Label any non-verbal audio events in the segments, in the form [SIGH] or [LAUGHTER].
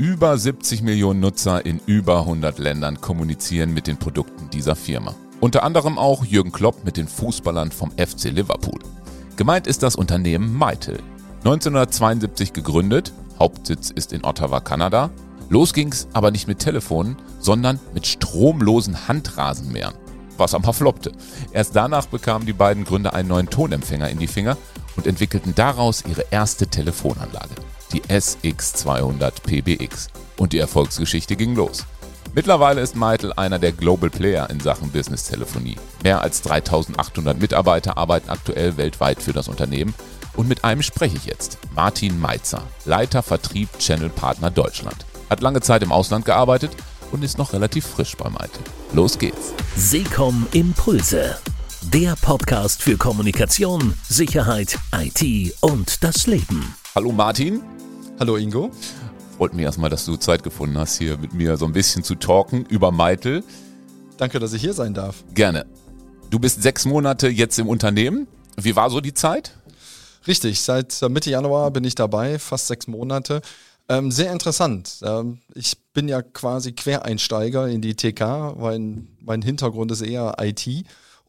Über 70 Millionen Nutzer in über 100 Ländern kommunizieren mit den Produkten dieser Firma. Unter anderem auch Jürgen Klopp mit den Fußballern vom FC Liverpool. Gemeint ist das Unternehmen Meitel. 1972 gegründet, Hauptsitz ist in Ottawa, Kanada. Los ging's aber nicht mit Telefonen, sondern mit stromlosen Handrasenmähern, was am floppte. Erst danach bekamen die beiden Gründer einen neuen Tonempfänger in die Finger und entwickelten daraus ihre erste Telefonanlage die SX200 PBX. Und die Erfolgsgeschichte ging los. Mittlerweile ist Meitel einer der Global Player in Sachen Business-Telefonie. Mehr als 3800 Mitarbeiter arbeiten aktuell weltweit für das Unternehmen. Und mit einem spreche ich jetzt. Martin Meitzer, Leiter Vertrieb Channel Partner Deutschland. Hat lange Zeit im Ausland gearbeitet und ist noch relativ frisch bei Meitel. Los geht's. Seekom Impulse. Der Podcast für Kommunikation, Sicherheit, IT und das Leben. Hallo Martin. Hallo Ingo. Freut mich erstmal, dass du Zeit gefunden hast, hier mit mir so ein bisschen zu talken über Meitel. Danke, dass ich hier sein darf. Gerne. Du bist sechs Monate jetzt im Unternehmen. Wie war so die Zeit? Richtig, seit Mitte Januar bin ich dabei, fast sechs Monate. Ähm, sehr interessant. Ähm, ich bin ja quasi Quereinsteiger in die TK, weil mein Hintergrund ist eher IT.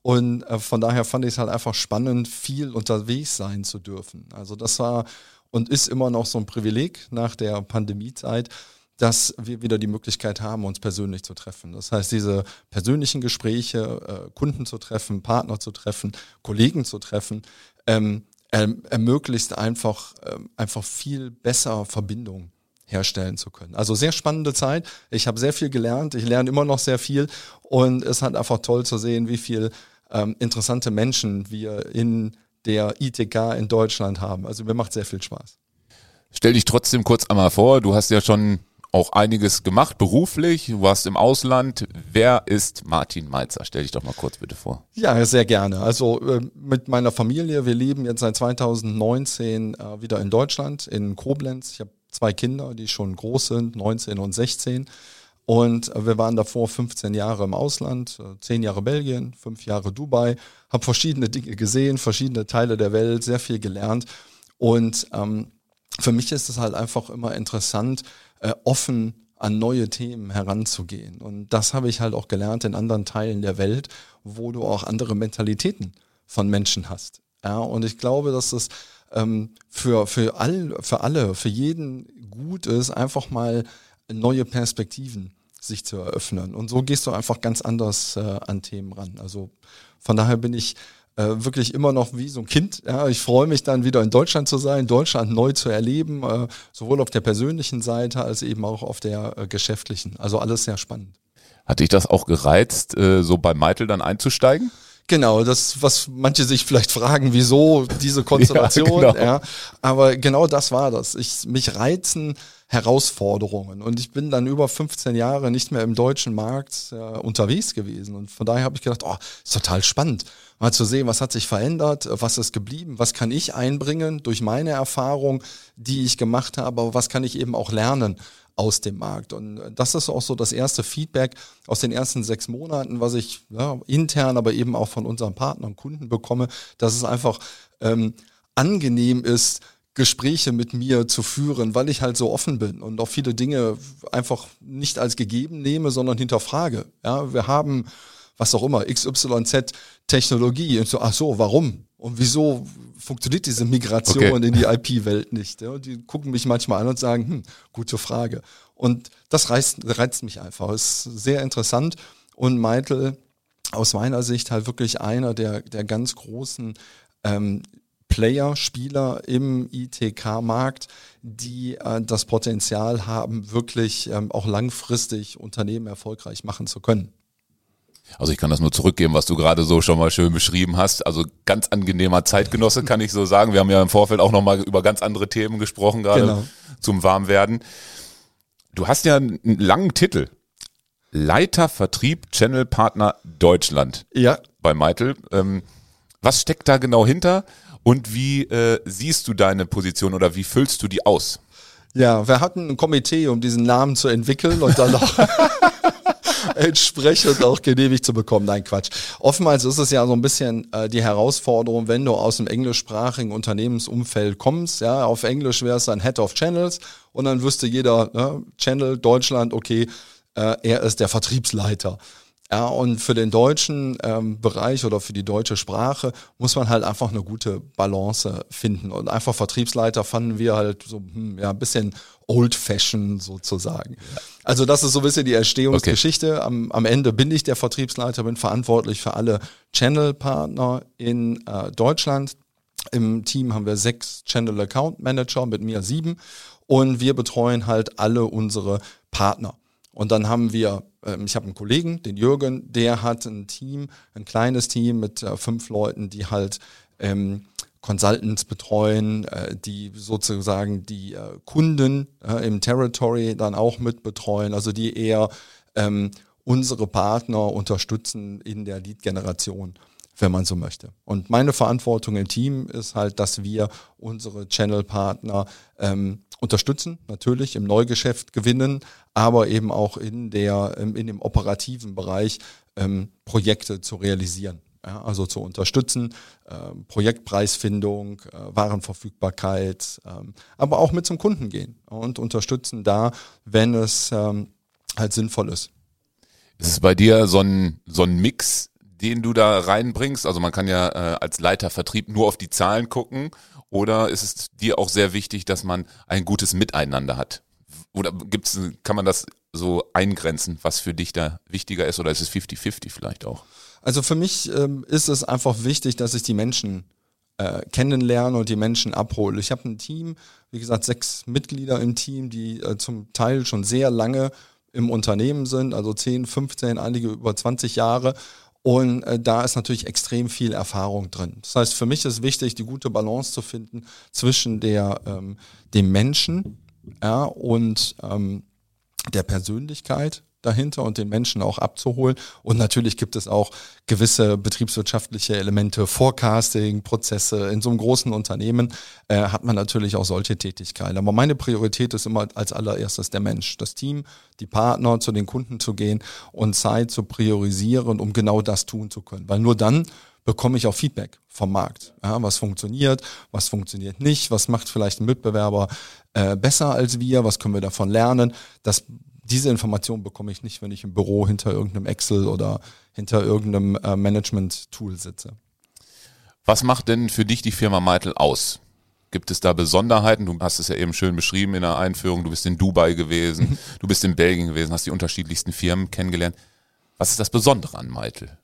Und äh, von daher fand ich es halt einfach spannend, viel unterwegs sein zu dürfen. Also das war und ist immer noch so ein Privileg nach der Pandemiezeit, dass wir wieder die Möglichkeit haben, uns persönlich zu treffen. Das heißt, diese persönlichen Gespräche, äh, Kunden zu treffen, Partner zu treffen, Kollegen zu treffen, ähm, ermöglicht einfach, ähm, einfach viel besser Verbindung herstellen zu können. Also sehr spannende Zeit. Ich habe sehr viel gelernt. Ich lerne immer noch sehr viel und es hat einfach toll zu sehen, wie viel ähm, interessante Menschen wir in der ITK in Deutschland haben. Also mir macht sehr viel Spaß. Stell dich trotzdem kurz einmal vor, du hast ja schon auch einiges gemacht beruflich, du warst im Ausland. Wer ist Martin Meitzer? Stell dich doch mal kurz bitte vor. Ja, sehr gerne. Also äh, mit meiner Familie, wir leben jetzt seit 2019 äh, wieder in Deutschland, in Koblenz. Ich habe zwei Kinder, die schon groß sind, 19 und 16. Und wir waren davor 15 Jahre im Ausland, 10 Jahre Belgien, 5 Jahre Dubai, habe verschiedene Dinge gesehen, verschiedene Teile der Welt, sehr viel gelernt. Und ähm, für mich ist es halt einfach immer interessant, äh, offen an neue Themen heranzugehen. Und das habe ich halt auch gelernt in anderen Teilen der Welt, wo du auch andere Mentalitäten von Menschen hast. Ja, und ich glaube, dass es ähm, für, für, all, für alle, für jeden gut ist, einfach mal neue Perspektiven sich zu eröffnen. Und so gehst du einfach ganz anders äh, an Themen ran. Also von daher bin ich äh, wirklich immer noch wie so ein Kind. Ja, ich freue mich dann wieder in Deutschland zu sein, Deutschland neu zu erleben, äh, sowohl auf der persönlichen Seite als eben auch auf der äh, geschäftlichen. Also alles sehr spannend. Hat dich das auch gereizt, äh, so bei Meitel dann einzusteigen? Genau, das, was manche sich vielleicht fragen, wieso diese [LAUGHS] Konstellation. ja, genau. ja, aber genau das war das. Ich, mich reizen Herausforderungen. Und ich bin dann über 15 Jahre nicht mehr im deutschen Markt äh, unterwegs gewesen. Und von daher habe ich gedacht, oh, ist total spannend, mal zu sehen, was hat sich verändert, was ist geblieben, was kann ich einbringen durch meine Erfahrung, die ich gemacht habe, aber was kann ich eben auch lernen aus dem Markt. Und das ist auch so das erste Feedback aus den ersten sechs Monaten, was ich ja, intern, aber eben auch von unseren Partnern und Kunden bekomme, dass es einfach ähm, angenehm ist, Gespräche mit mir zu führen, weil ich halt so offen bin und auch viele Dinge einfach nicht als gegeben nehme, sondern hinterfrage. Ja, wir haben was auch immer, XYZ Technologie und so, ach so, warum? Und wieso funktioniert diese Migration okay. in die IP-Welt nicht? Ja, die gucken mich manchmal an und sagen, hm, gute Frage. Und das reizt, reizt mich einfach. Es ist sehr interessant. Und Meitel aus meiner Sicht halt wirklich einer der, der ganz großen ähm, Player, Spieler im ITK-Markt, die äh, das Potenzial haben, wirklich ähm, auch langfristig Unternehmen erfolgreich machen zu können. Also ich kann das nur zurückgeben, was du gerade so schon mal schön beschrieben hast. Also ganz angenehmer Zeitgenosse, kann ich so sagen. Wir haben ja im Vorfeld auch nochmal über ganz andere Themen gesprochen, gerade genau. zum Warmwerden. Du hast ja einen langen Titel. Leiter Vertrieb Channel Partner Deutschland. Ja. Bei Meitel. Ähm, was steckt da genau hinter? Und wie äh, siehst du deine Position oder wie füllst du die aus? Ja, wir hatten ein Komitee, um diesen Namen zu entwickeln und dann noch [LAUGHS] [LAUGHS] [LAUGHS] entsprechend auch genehmigt zu bekommen. Nein, Quatsch. Oftmals ist es ja so ein bisschen äh, die Herausforderung, wenn du aus dem englischsprachigen Unternehmensumfeld kommst. Ja, auf Englisch wäre es dann Head of Channels und dann wüsste jeder, ne, Channel Deutschland, okay, äh, er ist der Vertriebsleiter. Ja, und für den deutschen ähm, Bereich oder für die deutsche Sprache muss man halt einfach eine gute Balance finden. Und einfach Vertriebsleiter fanden wir halt so hm, ja, ein bisschen old-fashioned sozusagen. Also das ist so ein bisschen die Erstehungsgeschichte. Okay. Am, am Ende bin ich der Vertriebsleiter, bin verantwortlich für alle Channel-Partner in äh, Deutschland. Im Team haben wir sechs Channel Account Manager, mit mir sieben. Und wir betreuen halt alle unsere Partner. Und dann haben wir, ähm, ich habe einen Kollegen, den Jürgen, der hat ein Team, ein kleines Team mit äh, fünf Leuten, die halt ähm, Consultants betreuen, äh, die sozusagen die äh, Kunden äh, im Territory dann auch mit betreuen, also die eher ähm, unsere Partner unterstützen in der Lead-Generation wenn man so möchte. Und meine Verantwortung im Team ist halt, dass wir unsere Channel-Partner ähm, unterstützen, natürlich im Neugeschäft gewinnen, aber eben auch in, der, ähm, in dem operativen Bereich ähm, Projekte zu realisieren. Ja, also zu unterstützen, äh, Projektpreisfindung, äh, Warenverfügbarkeit, ähm, aber auch mit zum Kunden gehen und unterstützen da, wenn es ähm, halt sinnvoll ist. Ist es bei dir so ein, so ein Mix den du da reinbringst? Also man kann ja äh, als Leiter Vertrieb nur auf die Zahlen gucken oder ist es dir auch sehr wichtig, dass man ein gutes Miteinander hat? Oder gibt's, kann man das so eingrenzen, was für dich da wichtiger ist oder ist es 50-50 vielleicht auch? Also für mich ähm, ist es einfach wichtig, dass ich die Menschen äh, kennenlerne und die Menschen abhole. Ich habe ein Team, wie gesagt, sechs Mitglieder im Team, die äh, zum Teil schon sehr lange im Unternehmen sind, also 10, 15, einige über 20 Jahre und äh, da ist natürlich extrem viel Erfahrung drin. Das heißt, für mich ist wichtig, die gute Balance zu finden zwischen der, ähm, dem Menschen ja, und ähm, der Persönlichkeit dahinter und den Menschen auch abzuholen. Und natürlich gibt es auch gewisse betriebswirtschaftliche Elemente, Forecasting, Prozesse. In so einem großen Unternehmen äh, hat man natürlich auch solche Tätigkeiten. Aber meine Priorität ist immer als allererstes der Mensch, das Team, die Partner, zu den Kunden zu gehen und Zeit zu priorisieren, um genau das tun zu können. Weil nur dann bekomme ich auch Feedback vom Markt. Ja, was funktioniert, was funktioniert nicht, was macht vielleicht ein Mitbewerber äh, besser als wir, was können wir davon lernen. Das diese Information bekomme ich nicht, wenn ich im Büro hinter irgendeinem Excel oder hinter irgendeinem äh, Management-Tool sitze. Was macht denn für dich die Firma Meitel aus? Gibt es da Besonderheiten? Du hast es ja eben schön beschrieben in der Einführung. Du bist in Dubai gewesen, [LAUGHS] du bist in Belgien gewesen, hast die unterschiedlichsten Firmen kennengelernt. Was ist das Besondere an Meitel?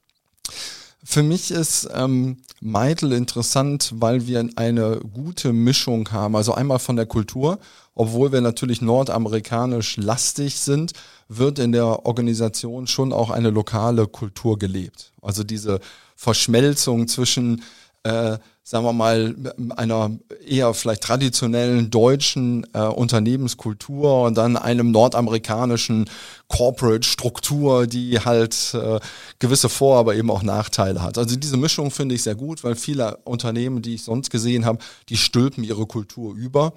Für mich ist ähm, Meitel interessant, weil wir eine gute Mischung haben. Also einmal von der Kultur, obwohl wir natürlich nordamerikanisch lastig sind, wird in der Organisation schon auch eine lokale Kultur gelebt. Also diese Verschmelzung zwischen äh, sagen wir mal, einer eher vielleicht traditionellen deutschen äh, Unternehmenskultur und dann einem nordamerikanischen Corporate-Struktur, die halt äh, gewisse Vor-, aber eben auch Nachteile hat. Also diese Mischung finde ich sehr gut, weil viele Unternehmen, die ich sonst gesehen habe, die stülpen ihre Kultur über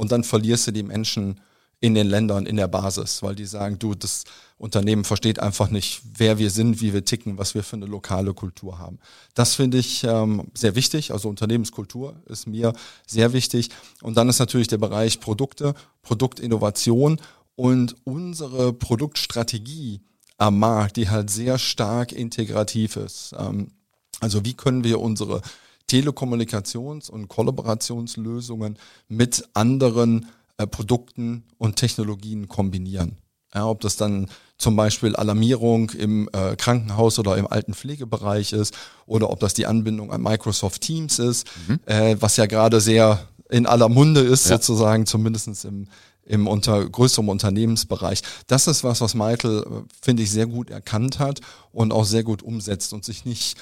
und dann verlierst du die Menschen in den Ländern in der Basis, weil die sagen, du, das Unternehmen versteht einfach nicht, wer wir sind, wie wir ticken, was wir für eine lokale Kultur haben. Das finde ich ähm, sehr wichtig. Also Unternehmenskultur ist mir sehr wichtig. Und dann ist natürlich der Bereich Produkte, Produktinnovation und unsere Produktstrategie am Markt, die halt sehr stark integrativ ist. Ähm, also wie können wir unsere Telekommunikations- und Kollaborationslösungen mit anderen äh, Produkten und Technologien kombinieren. Ja, ob das dann zum Beispiel Alarmierung im äh, Krankenhaus oder im Altenpflegebereich ist oder ob das die Anbindung an Microsoft Teams ist, mhm. äh, was ja gerade sehr in aller Munde ist, ja. sozusagen, zumindest im, im unter größerem Unternehmensbereich. Das ist was, was Michael, äh, finde ich, sehr gut erkannt hat und auch sehr gut umsetzt und sich nicht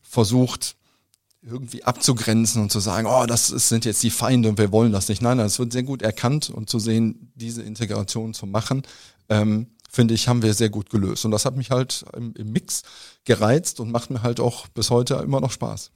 versucht, irgendwie abzugrenzen und zu sagen, oh, das sind jetzt die Feinde und wir wollen das nicht. Nein, nein, es wird sehr gut erkannt und zu sehen, diese Integration zu machen, ähm, finde ich, haben wir sehr gut gelöst. Und das hat mich halt im, im Mix gereizt und macht mir halt auch bis heute immer noch Spaß.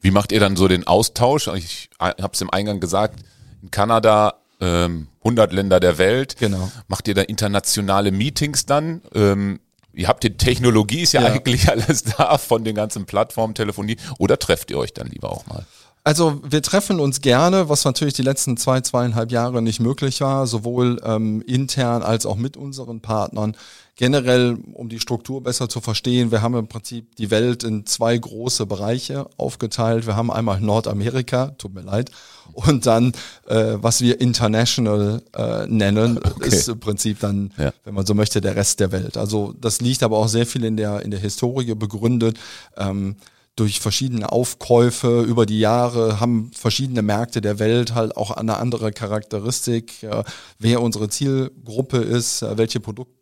Wie macht ihr dann so den Austausch? Ich habe es im Eingang gesagt, in Kanada ähm, 100 Länder der Welt. Genau. Macht ihr da internationale Meetings dann? Ähm, Ihr habt die Technologie, ist ja, ja, eigentlich [LAUGHS] alles da von den ganzen Plattformen, Telefonie. Oder trefft ihr euch dann lieber auch mal? Also wir treffen uns gerne, was natürlich die letzten zwei, zweieinhalb Jahre nicht möglich war, sowohl ähm, intern als auch mit unseren Partnern. Generell, um die Struktur besser zu verstehen, wir haben im Prinzip die Welt in zwei große Bereiche aufgeteilt. Wir haben einmal Nordamerika, tut mir leid, und dann, äh, was wir International äh, nennen, okay. ist im Prinzip dann, ja. wenn man so möchte, der Rest der Welt. Also das liegt aber auch sehr viel in der, in der Historie begründet. Ähm, durch verschiedene Aufkäufe über die Jahre haben verschiedene Märkte der Welt halt auch eine andere Charakteristik, äh, wer unsere Zielgruppe ist, äh, welche Produkte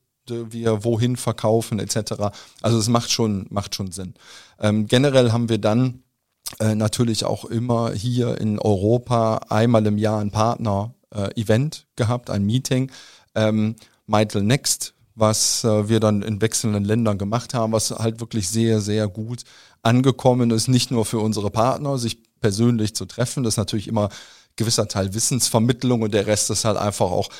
wir wohin verkaufen etc. Also es macht schon, macht schon Sinn. Ähm, generell haben wir dann äh, natürlich auch immer hier in Europa einmal im Jahr ein Partner-Event gehabt, ein Meeting. Ähm, Michael Next, was äh, wir dann in wechselnden Ländern gemacht haben, was halt wirklich sehr, sehr gut angekommen ist, nicht nur für unsere Partner, sich persönlich zu treffen. Das ist natürlich immer gewisser Teil Wissensvermittlung und der Rest ist halt einfach auch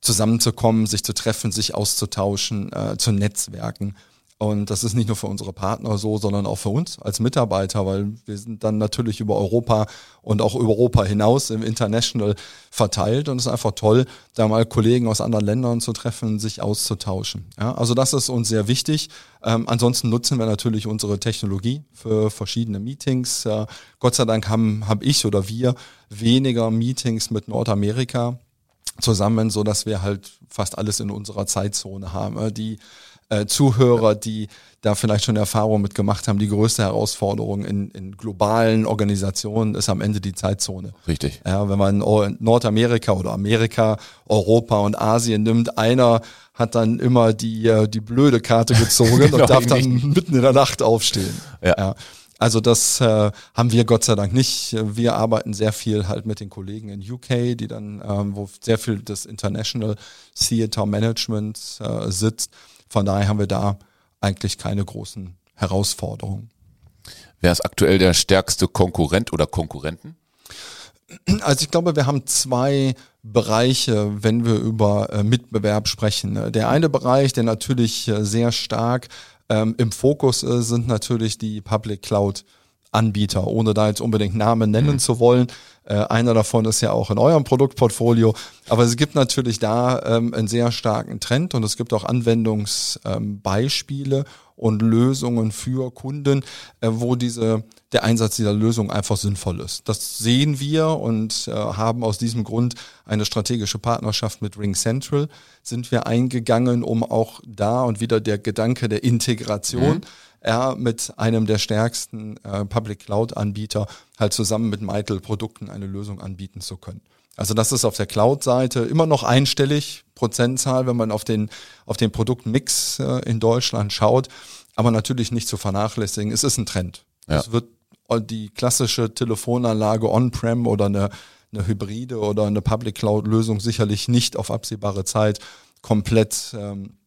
zusammenzukommen, sich zu treffen, sich auszutauschen, äh, zu netzwerken. Und das ist nicht nur für unsere Partner so, sondern auch für uns als Mitarbeiter, weil wir sind dann natürlich über Europa und auch über Europa hinaus im International verteilt. Und es ist einfach toll, da mal Kollegen aus anderen Ländern zu treffen, sich auszutauschen. Ja, also das ist uns sehr wichtig. Ähm, ansonsten nutzen wir natürlich unsere Technologie für verschiedene Meetings. Äh, Gott sei Dank haben, haben ich oder wir weniger Meetings mit Nordamerika zusammen, so dass wir halt fast alles in unserer Zeitzone haben. Die äh, Zuhörer, die da vielleicht schon Erfahrung mit gemacht haben, die größte Herausforderung in, in globalen Organisationen ist am Ende die Zeitzone. Richtig. Ja, wenn man Nordamerika oder Amerika, Europa und Asien nimmt, einer hat dann immer die, äh, die blöde Karte [LAUGHS] gezogen genau, und darf dann mitten in der Nacht aufstehen. Ja. ja. Also das äh, haben wir Gott sei Dank nicht. Wir arbeiten sehr viel halt mit den Kollegen in UK, die dann, ähm, wo sehr viel das International Theater Management äh, sitzt. Von daher haben wir da eigentlich keine großen Herausforderungen. Wer ist aktuell der stärkste Konkurrent oder Konkurrenten? Also ich glaube, wir haben zwei Bereiche, wenn wir über äh, Mitbewerb sprechen. Der eine Bereich, der natürlich äh, sehr stark ähm, im Fokus äh, sind natürlich die Public Cloud Anbieter, ohne da jetzt unbedingt Namen nennen mhm. zu wollen. Äh, einer davon ist ja auch in eurem Produktportfolio. Aber es gibt natürlich da ähm, einen sehr starken Trend und es gibt auch Anwendungsbeispiele ähm, und Lösungen für Kunden, äh, wo diese, der Einsatz dieser Lösung einfach sinnvoll ist. Das sehen wir und äh, haben aus diesem Grund eine strategische Partnerschaft mit Ring Central sind wir eingegangen, um auch da und wieder der Gedanke der Integration mhm er mit einem der stärksten äh, Public Cloud Anbieter halt zusammen mit Mitel Produkten eine Lösung anbieten zu können. Also das ist auf der Cloud-Seite immer noch einstellig, Prozentzahl, wenn man auf den, auf den Produktmix äh, in Deutschland schaut, aber natürlich nicht zu vernachlässigen. Es ist ein Trend. Ja. Es wird die klassische Telefonanlage on-prem oder eine, eine Hybride oder eine Public Cloud-Lösung sicherlich nicht auf absehbare Zeit komplett ähm,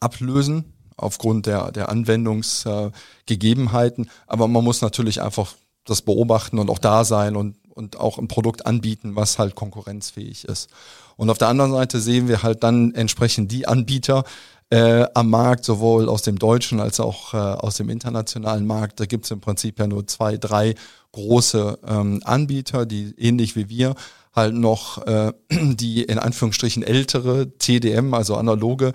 ablösen aufgrund der, der Anwendungsgegebenheiten. Aber man muss natürlich einfach das beobachten und auch da sein und, und auch ein Produkt anbieten, was halt konkurrenzfähig ist. Und auf der anderen Seite sehen wir halt dann entsprechend die Anbieter, äh, am Markt, sowohl aus dem deutschen als auch äh, aus dem internationalen Markt. Da gibt es im Prinzip ja nur zwei, drei große ähm, Anbieter, die ähnlich wie wir halt noch äh, [CLEARS THROAT] die in Anführungsstrichen ältere TDM, also analoge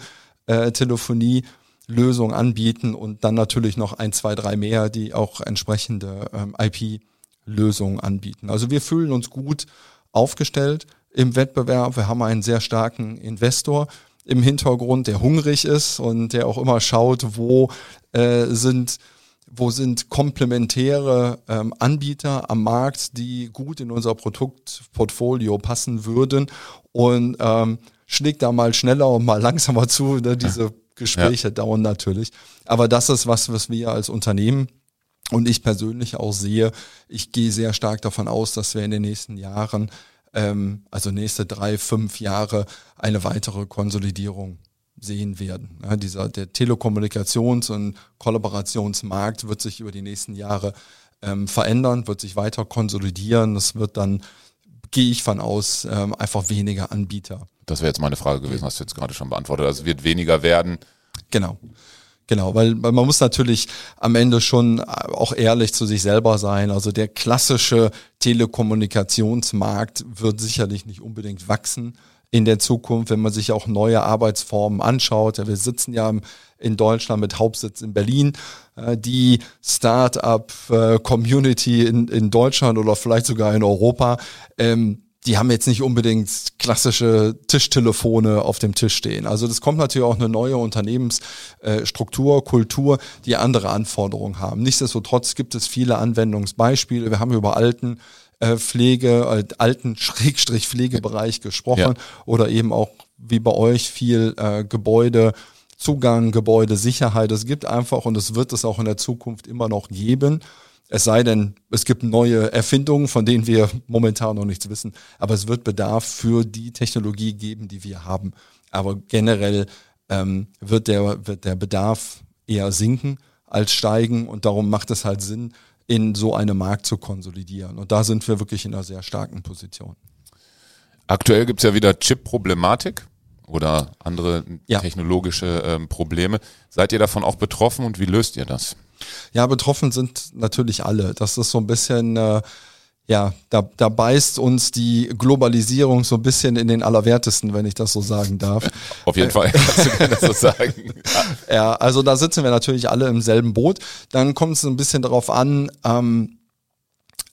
äh, Telefonie Lösung anbieten und dann natürlich noch ein, zwei, drei mehr, die auch entsprechende ähm, IP-Lösungen anbieten. Also wir fühlen uns gut aufgestellt im Wettbewerb. Wir haben einen sehr starken Investor im Hintergrund, der hungrig ist und der auch immer schaut, wo äh, sind wo sind komplementäre ähm, Anbieter am Markt, die gut in unser Produktportfolio passen würden und ähm, schlägt da mal schneller und mal langsamer zu. Ne? Diese Gespräche ja. dauern natürlich. Aber das ist was, was wir als Unternehmen und ich persönlich auch sehe. Ich gehe sehr stark davon aus, dass wir in den nächsten Jahren, ähm, also nächste drei, fünf Jahre, eine weitere Konsolidierung sehen werden. Ja, dieser, der Telekommunikations- und Kollaborationsmarkt wird sich über die nächsten Jahre ähm, verändern, wird sich weiter konsolidieren. Es wird dann, gehe ich von aus, ähm, einfach weniger Anbieter das wäre jetzt meine Frage gewesen, hast du jetzt gerade schon beantwortet. Also es wird weniger werden. Genau. Genau, weil, weil man muss natürlich am Ende schon auch ehrlich zu sich selber sein. Also der klassische Telekommunikationsmarkt wird sicherlich nicht unbedingt wachsen in der Zukunft, wenn man sich auch neue Arbeitsformen anschaut. Ja, wir sitzen ja in Deutschland mit Hauptsitz in Berlin. Äh, die Start-up-Community äh, in, in Deutschland oder vielleicht sogar in Europa ähm, die haben jetzt nicht unbedingt klassische Tischtelefone auf dem Tisch stehen. Also das kommt natürlich auch eine neue Unternehmensstruktur, Kultur, die andere Anforderungen haben. Nichtsdestotrotz gibt es viele Anwendungsbeispiele. Wir haben über alten äh, Pflege, äh, alten [LAUGHS] Schrägstrich Pflegebereich gesprochen ja. oder eben auch wie bei euch viel äh, Gebäude, Zugang, Gebäudesicherheit. Es gibt einfach und es wird es auch in der Zukunft immer noch geben. Es sei denn, es gibt neue Erfindungen, von denen wir momentan noch nichts wissen. Aber es wird Bedarf für die Technologie geben, die wir haben. Aber generell ähm, wird, der, wird der Bedarf eher sinken als steigen. Und darum macht es halt Sinn, in so einem Markt zu konsolidieren. Und da sind wir wirklich in einer sehr starken Position. Aktuell gibt es ja wieder Chip-Problematik oder andere ja. technologische ähm, Probleme. Seid ihr davon auch betroffen und wie löst ihr das? Ja, betroffen sind natürlich alle. Das ist so ein bisschen, äh, ja, da, da beißt uns die Globalisierung so ein bisschen in den Allerwertesten, wenn ich das so sagen darf. [LAUGHS] Auf jeden Fall kannst du gerne so sagen. [LAUGHS] ja, also da sitzen wir natürlich alle im selben Boot. Dann kommt es ein bisschen darauf an, ähm,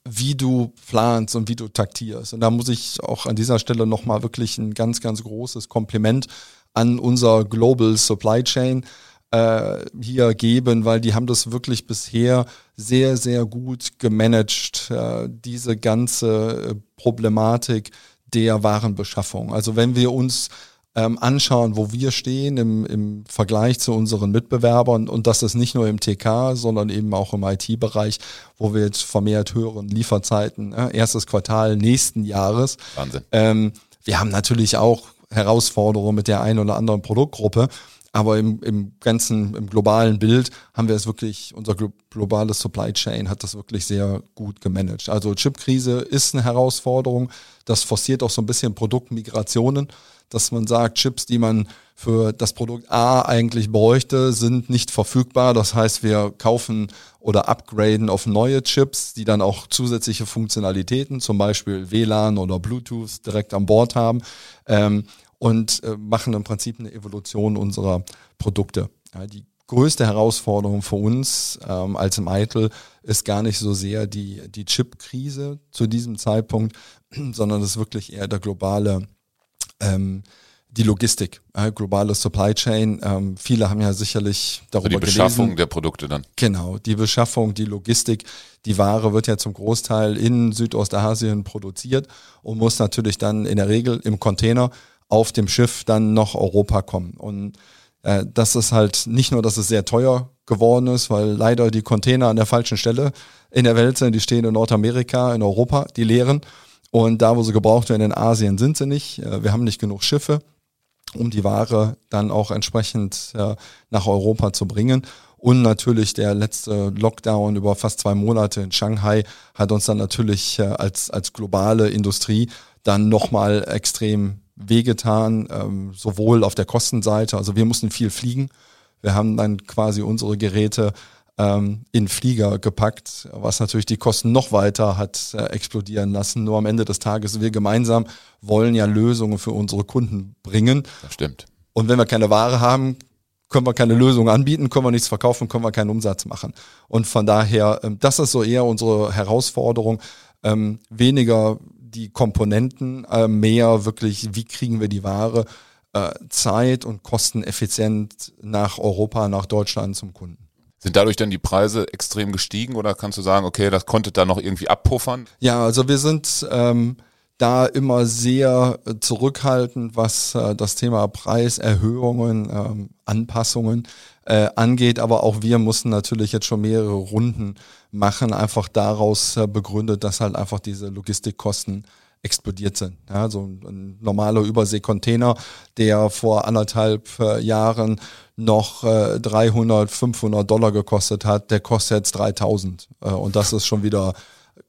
wie du planst und wie du taktierst. Und da muss ich auch an dieser Stelle nochmal wirklich ein ganz, ganz großes Kompliment an unser Global Supply Chain äh, hier geben, weil die haben das wirklich bisher sehr, sehr gut gemanagt, äh, diese ganze äh, Problematik der Warenbeschaffung. Also wenn wir uns ähm, anschauen, wo wir stehen im, im Vergleich zu unseren Mitbewerbern und das ist nicht nur im TK, sondern eben auch im IT-Bereich, wo wir jetzt vermehrt höheren Lieferzeiten, äh, erstes Quartal nächsten Jahres. Wahnsinn. Ähm, wir haben natürlich auch Herausforderungen mit der einen oder anderen Produktgruppe, aber im, im ganzen, im globalen Bild haben wir es wirklich, unser globales Supply Chain hat das wirklich sehr gut gemanagt. Also Chipkrise ist eine Herausforderung. Das forciert auch so ein bisschen Produktmigrationen, dass man sagt, Chips, die man für das Produkt A eigentlich bräuchte, sind nicht verfügbar. Das heißt, wir kaufen oder upgraden auf neue Chips, die dann auch zusätzliche Funktionalitäten, zum Beispiel WLAN oder Bluetooth direkt an Bord haben. Ähm, und äh, machen im Prinzip eine Evolution unserer Produkte. Ja, die größte Herausforderung für uns ähm, als Meitel ist gar nicht so sehr die, die Chip-Krise zu diesem Zeitpunkt, [CLEARS THROAT] sondern es ist wirklich eher der globale, ähm, die Logistik, äh, globale Supply Chain. Ähm, viele haben ja sicherlich darüber also die Beschaffung gelesen. der Produkte dann. Genau, die Beschaffung, die Logistik. Die Ware wird ja zum Großteil in Südostasien produziert und muss natürlich dann in der Regel im Container auf dem Schiff dann noch Europa kommen. Und äh, das ist halt nicht nur, dass es sehr teuer geworden ist, weil leider die Container an der falschen Stelle in der Welt sind. Die stehen in Nordamerika, in Europa, die leeren. Und da, wo sie gebraucht werden, in Asien, sind sie nicht. Äh, wir haben nicht genug Schiffe, um die Ware dann auch entsprechend äh, nach Europa zu bringen. Und natürlich der letzte Lockdown über fast zwei Monate in Shanghai hat uns dann natürlich äh, als, als globale Industrie dann nochmal extrem wehgetan, ähm, sowohl auf der Kostenseite, also wir mussten viel fliegen. Wir haben dann quasi unsere Geräte ähm, in Flieger gepackt, was natürlich die Kosten noch weiter hat äh, explodieren lassen. Nur am Ende des Tages, wir gemeinsam wollen ja Lösungen für unsere Kunden bringen. Das stimmt. Und wenn wir keine Ware haben, können wir keine Lösung anbieten, können wir nichts verkaufen, können wir keinen Umsatz machen. Und von daher, ähm, das ist so eher unsere Herausforderung, ähm, weniger die Komponenten, äh, mehr wirklich, wie kriegen wir die Ware äh, zeit- und kosteneffizient nach Europa, nach Deutschland zum Kunden. Sind dadurch dann die Preise extrem gestiegen oder kannst du sagen, okay, das konnte da noch irgendwie abpuffern? Ja, also wir sind ähm, da immer sehr zurückhaltend, was äh, das Thema Preiserhöhungen, ähm, Anpassungen äh, angeht. Aber auch wir mussten natürlich jetzt schon mehrere Runden machen, einfach daraus äh, begründet, dass halt einfach diese Logistikkosten explodiert sind. Ja, so ein normaler Überseekontainer, der vor anderthalb äh, Jahren noch äh, 300, 500 Dollar gekostet hat, der kostet jetzt 3000. Äh, und das ist schon wieder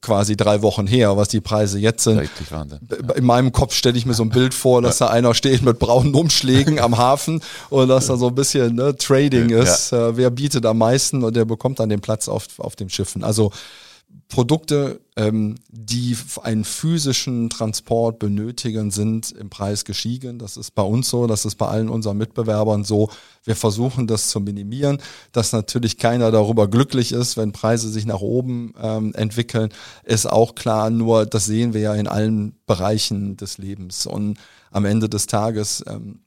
quasi drei Wochen her, was die Preise jetzt sind. Richtig Wahnsinn. In meinem Kopf stelle ich mir so ein Bild vor, dass da einer steht mit braunen Umschlägen am Hafen und dass da so ein bisschen ne, Trading ist. Ja. Äh, wer bietet am meisten und der bekommt dann den Platz auf, auf den Schiffen. Also Produkte, ähm, die einen physischen Transport benötigen, sind im Preis gestiegen. Das ist bei uns so, das ist bei allen unseren Mitbewerbern so. Wir versuchen das zu minimieren, dass natürlich keiner darüber glücklich ist, wenn Preise sich nach oben ähm, entwickeln, ist auch klar. Nur das sehen wir ja in allen Bereichen des Lebens. Und am Ende des Tages ähm,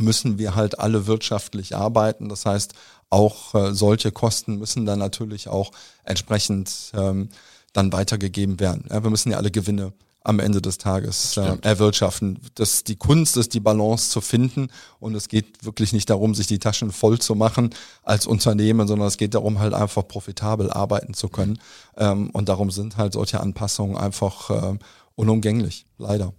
müssen wir halt alle wirtschaftlich arbeiten. Das heißt, auch äh, solche Kosten müssen dann natürlich auch entsprechend ähm, dann weitergegeben werden. Ja, wir müssen ja alle Gewinne am Ende des Tages äh, erwirtschaften. Das, die Kunst ist, die Balance zu finden. Und es geht wirklich nicht darum, sich die Taschen voll zu machen als Unternehmen, sondern es geht darum, halt einfach profitabel arbeiten zu können. Ähm, und darum sind halt solche Anpassungen einfach äh, unumgänglich, leider.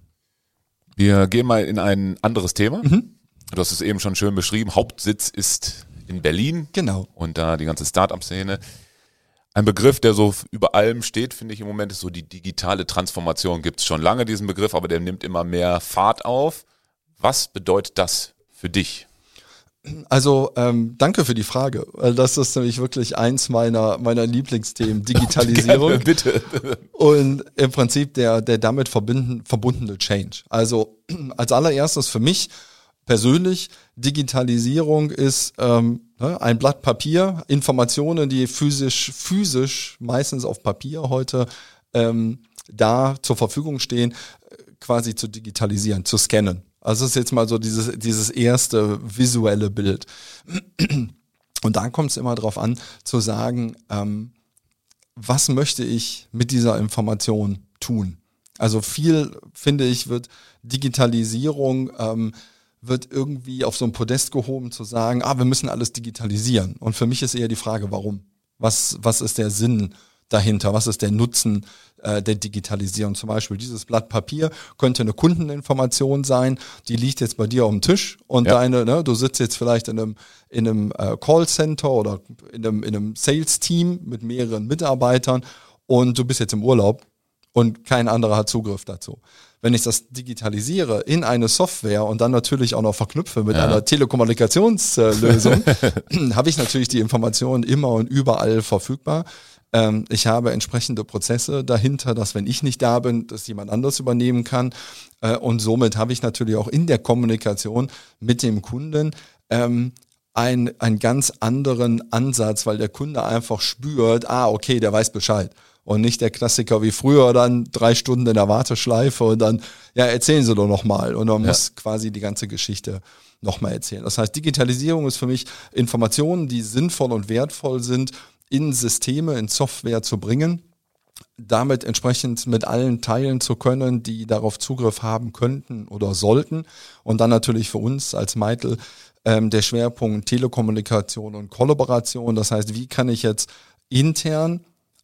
Wir gehen mal in ein anderes Thema. Mhm. Du hast es eben schon schön beschrieben. Hauptsitz ist in Berlin. Genau. Und da die ganze Start-up-Szene. Ein Begriff, der so über allem steht, finde ich im Moment, ist so die digitale Transformation. Gibt es schon lange diesen Begriff, aber der nimmt immer mehr Fahrt auf. Was bedeutet das für dich? Also ähm, danke für die Frage. Das ist nämlich wirklich eins meiner meiner Lieblingsthemen, [LAUGHS] Digitalisierung. Gerne, [LAUGHS] bitte. Und im Prinzip der der damit verbinden, verbundene Change. Also [CLEARS THROAT] als allererstes für mich persönlich, Digitalisierung ist ähm, ne, ein Blatt Papier, Informationen, die physisch, physisch meistens auf Papier heute ähm, da zur Verfügung stehen, quasi zu digitalisieren, zu scannen. Also das ist jetzt mal so dieses, dieses erste visuelle Bild. Und dann kommt es immer darauf an, zu sagen, ähm, was möchte ich mit dieser Information tun? Also viel, finde ich, wird Digitalisierung ähm, wird irgendwie auf so ein Podest gehoben zu sagen, ah, wir müssen alles digitalisieren. Und für mich ist eher die Frage, warum? Was, was ist der Sinn dahinter? Was ist der Nutzen äh, der Digitalisierung? Zum Beispiel dieses Blatt Papier könnte eine Kundeninformation sein, die liegt jetzt bei dir auf dem Tisch und ja. deine, ne, du sitzt jetzt vielleicht in einem, in einem äh, Callcenter oder in einem, in einem Sales-Team mit mehreren Mitarbeitern und du bist jetzt im Urlaub und kein anderer hat Zugriff dazu. Wenn ich das digitalisiere in eine Software und dann natürlich auch noch verknüpfe mit ja. einer Telekommunikationslösung, [CLEARS THROAT] habe ich natürlich die Informationen immer und überall verfügbar. Ähm, ich habe entsprechende Prozesse dahinter, dass wenn ich nicht da bin, dass jemand anders übernehmen kann. Äh, und somit habe ich natürlich auch in der Kommunikation mit dem Kunden ähm, ein, einen ganz anderen Ansatz, weil der Kunde einfach spürt, ah, okay, der weiß Bescheid und nicht der Klassiker wie früher dann drei Stunden in der Warteschleife und dann, ja, erzählen Sie doch nochmal. Und man ja. muss quasi die ganze Geschichte nochmal erzählen. Das heißt, Digitalisierung ist für mich Informationen, die sinnvoll und wertvoll sind, in Systeme, in Software zu bringen, damit entsprechend mit allen teilen zu können, die darauf Zugriff haben könnten oder sollten. Und dann natürlich für uns als Meitel ähm, der Schwerpunkt Telekommunikation und Kollaboration. Das heißt, wie kann ich jetzt intern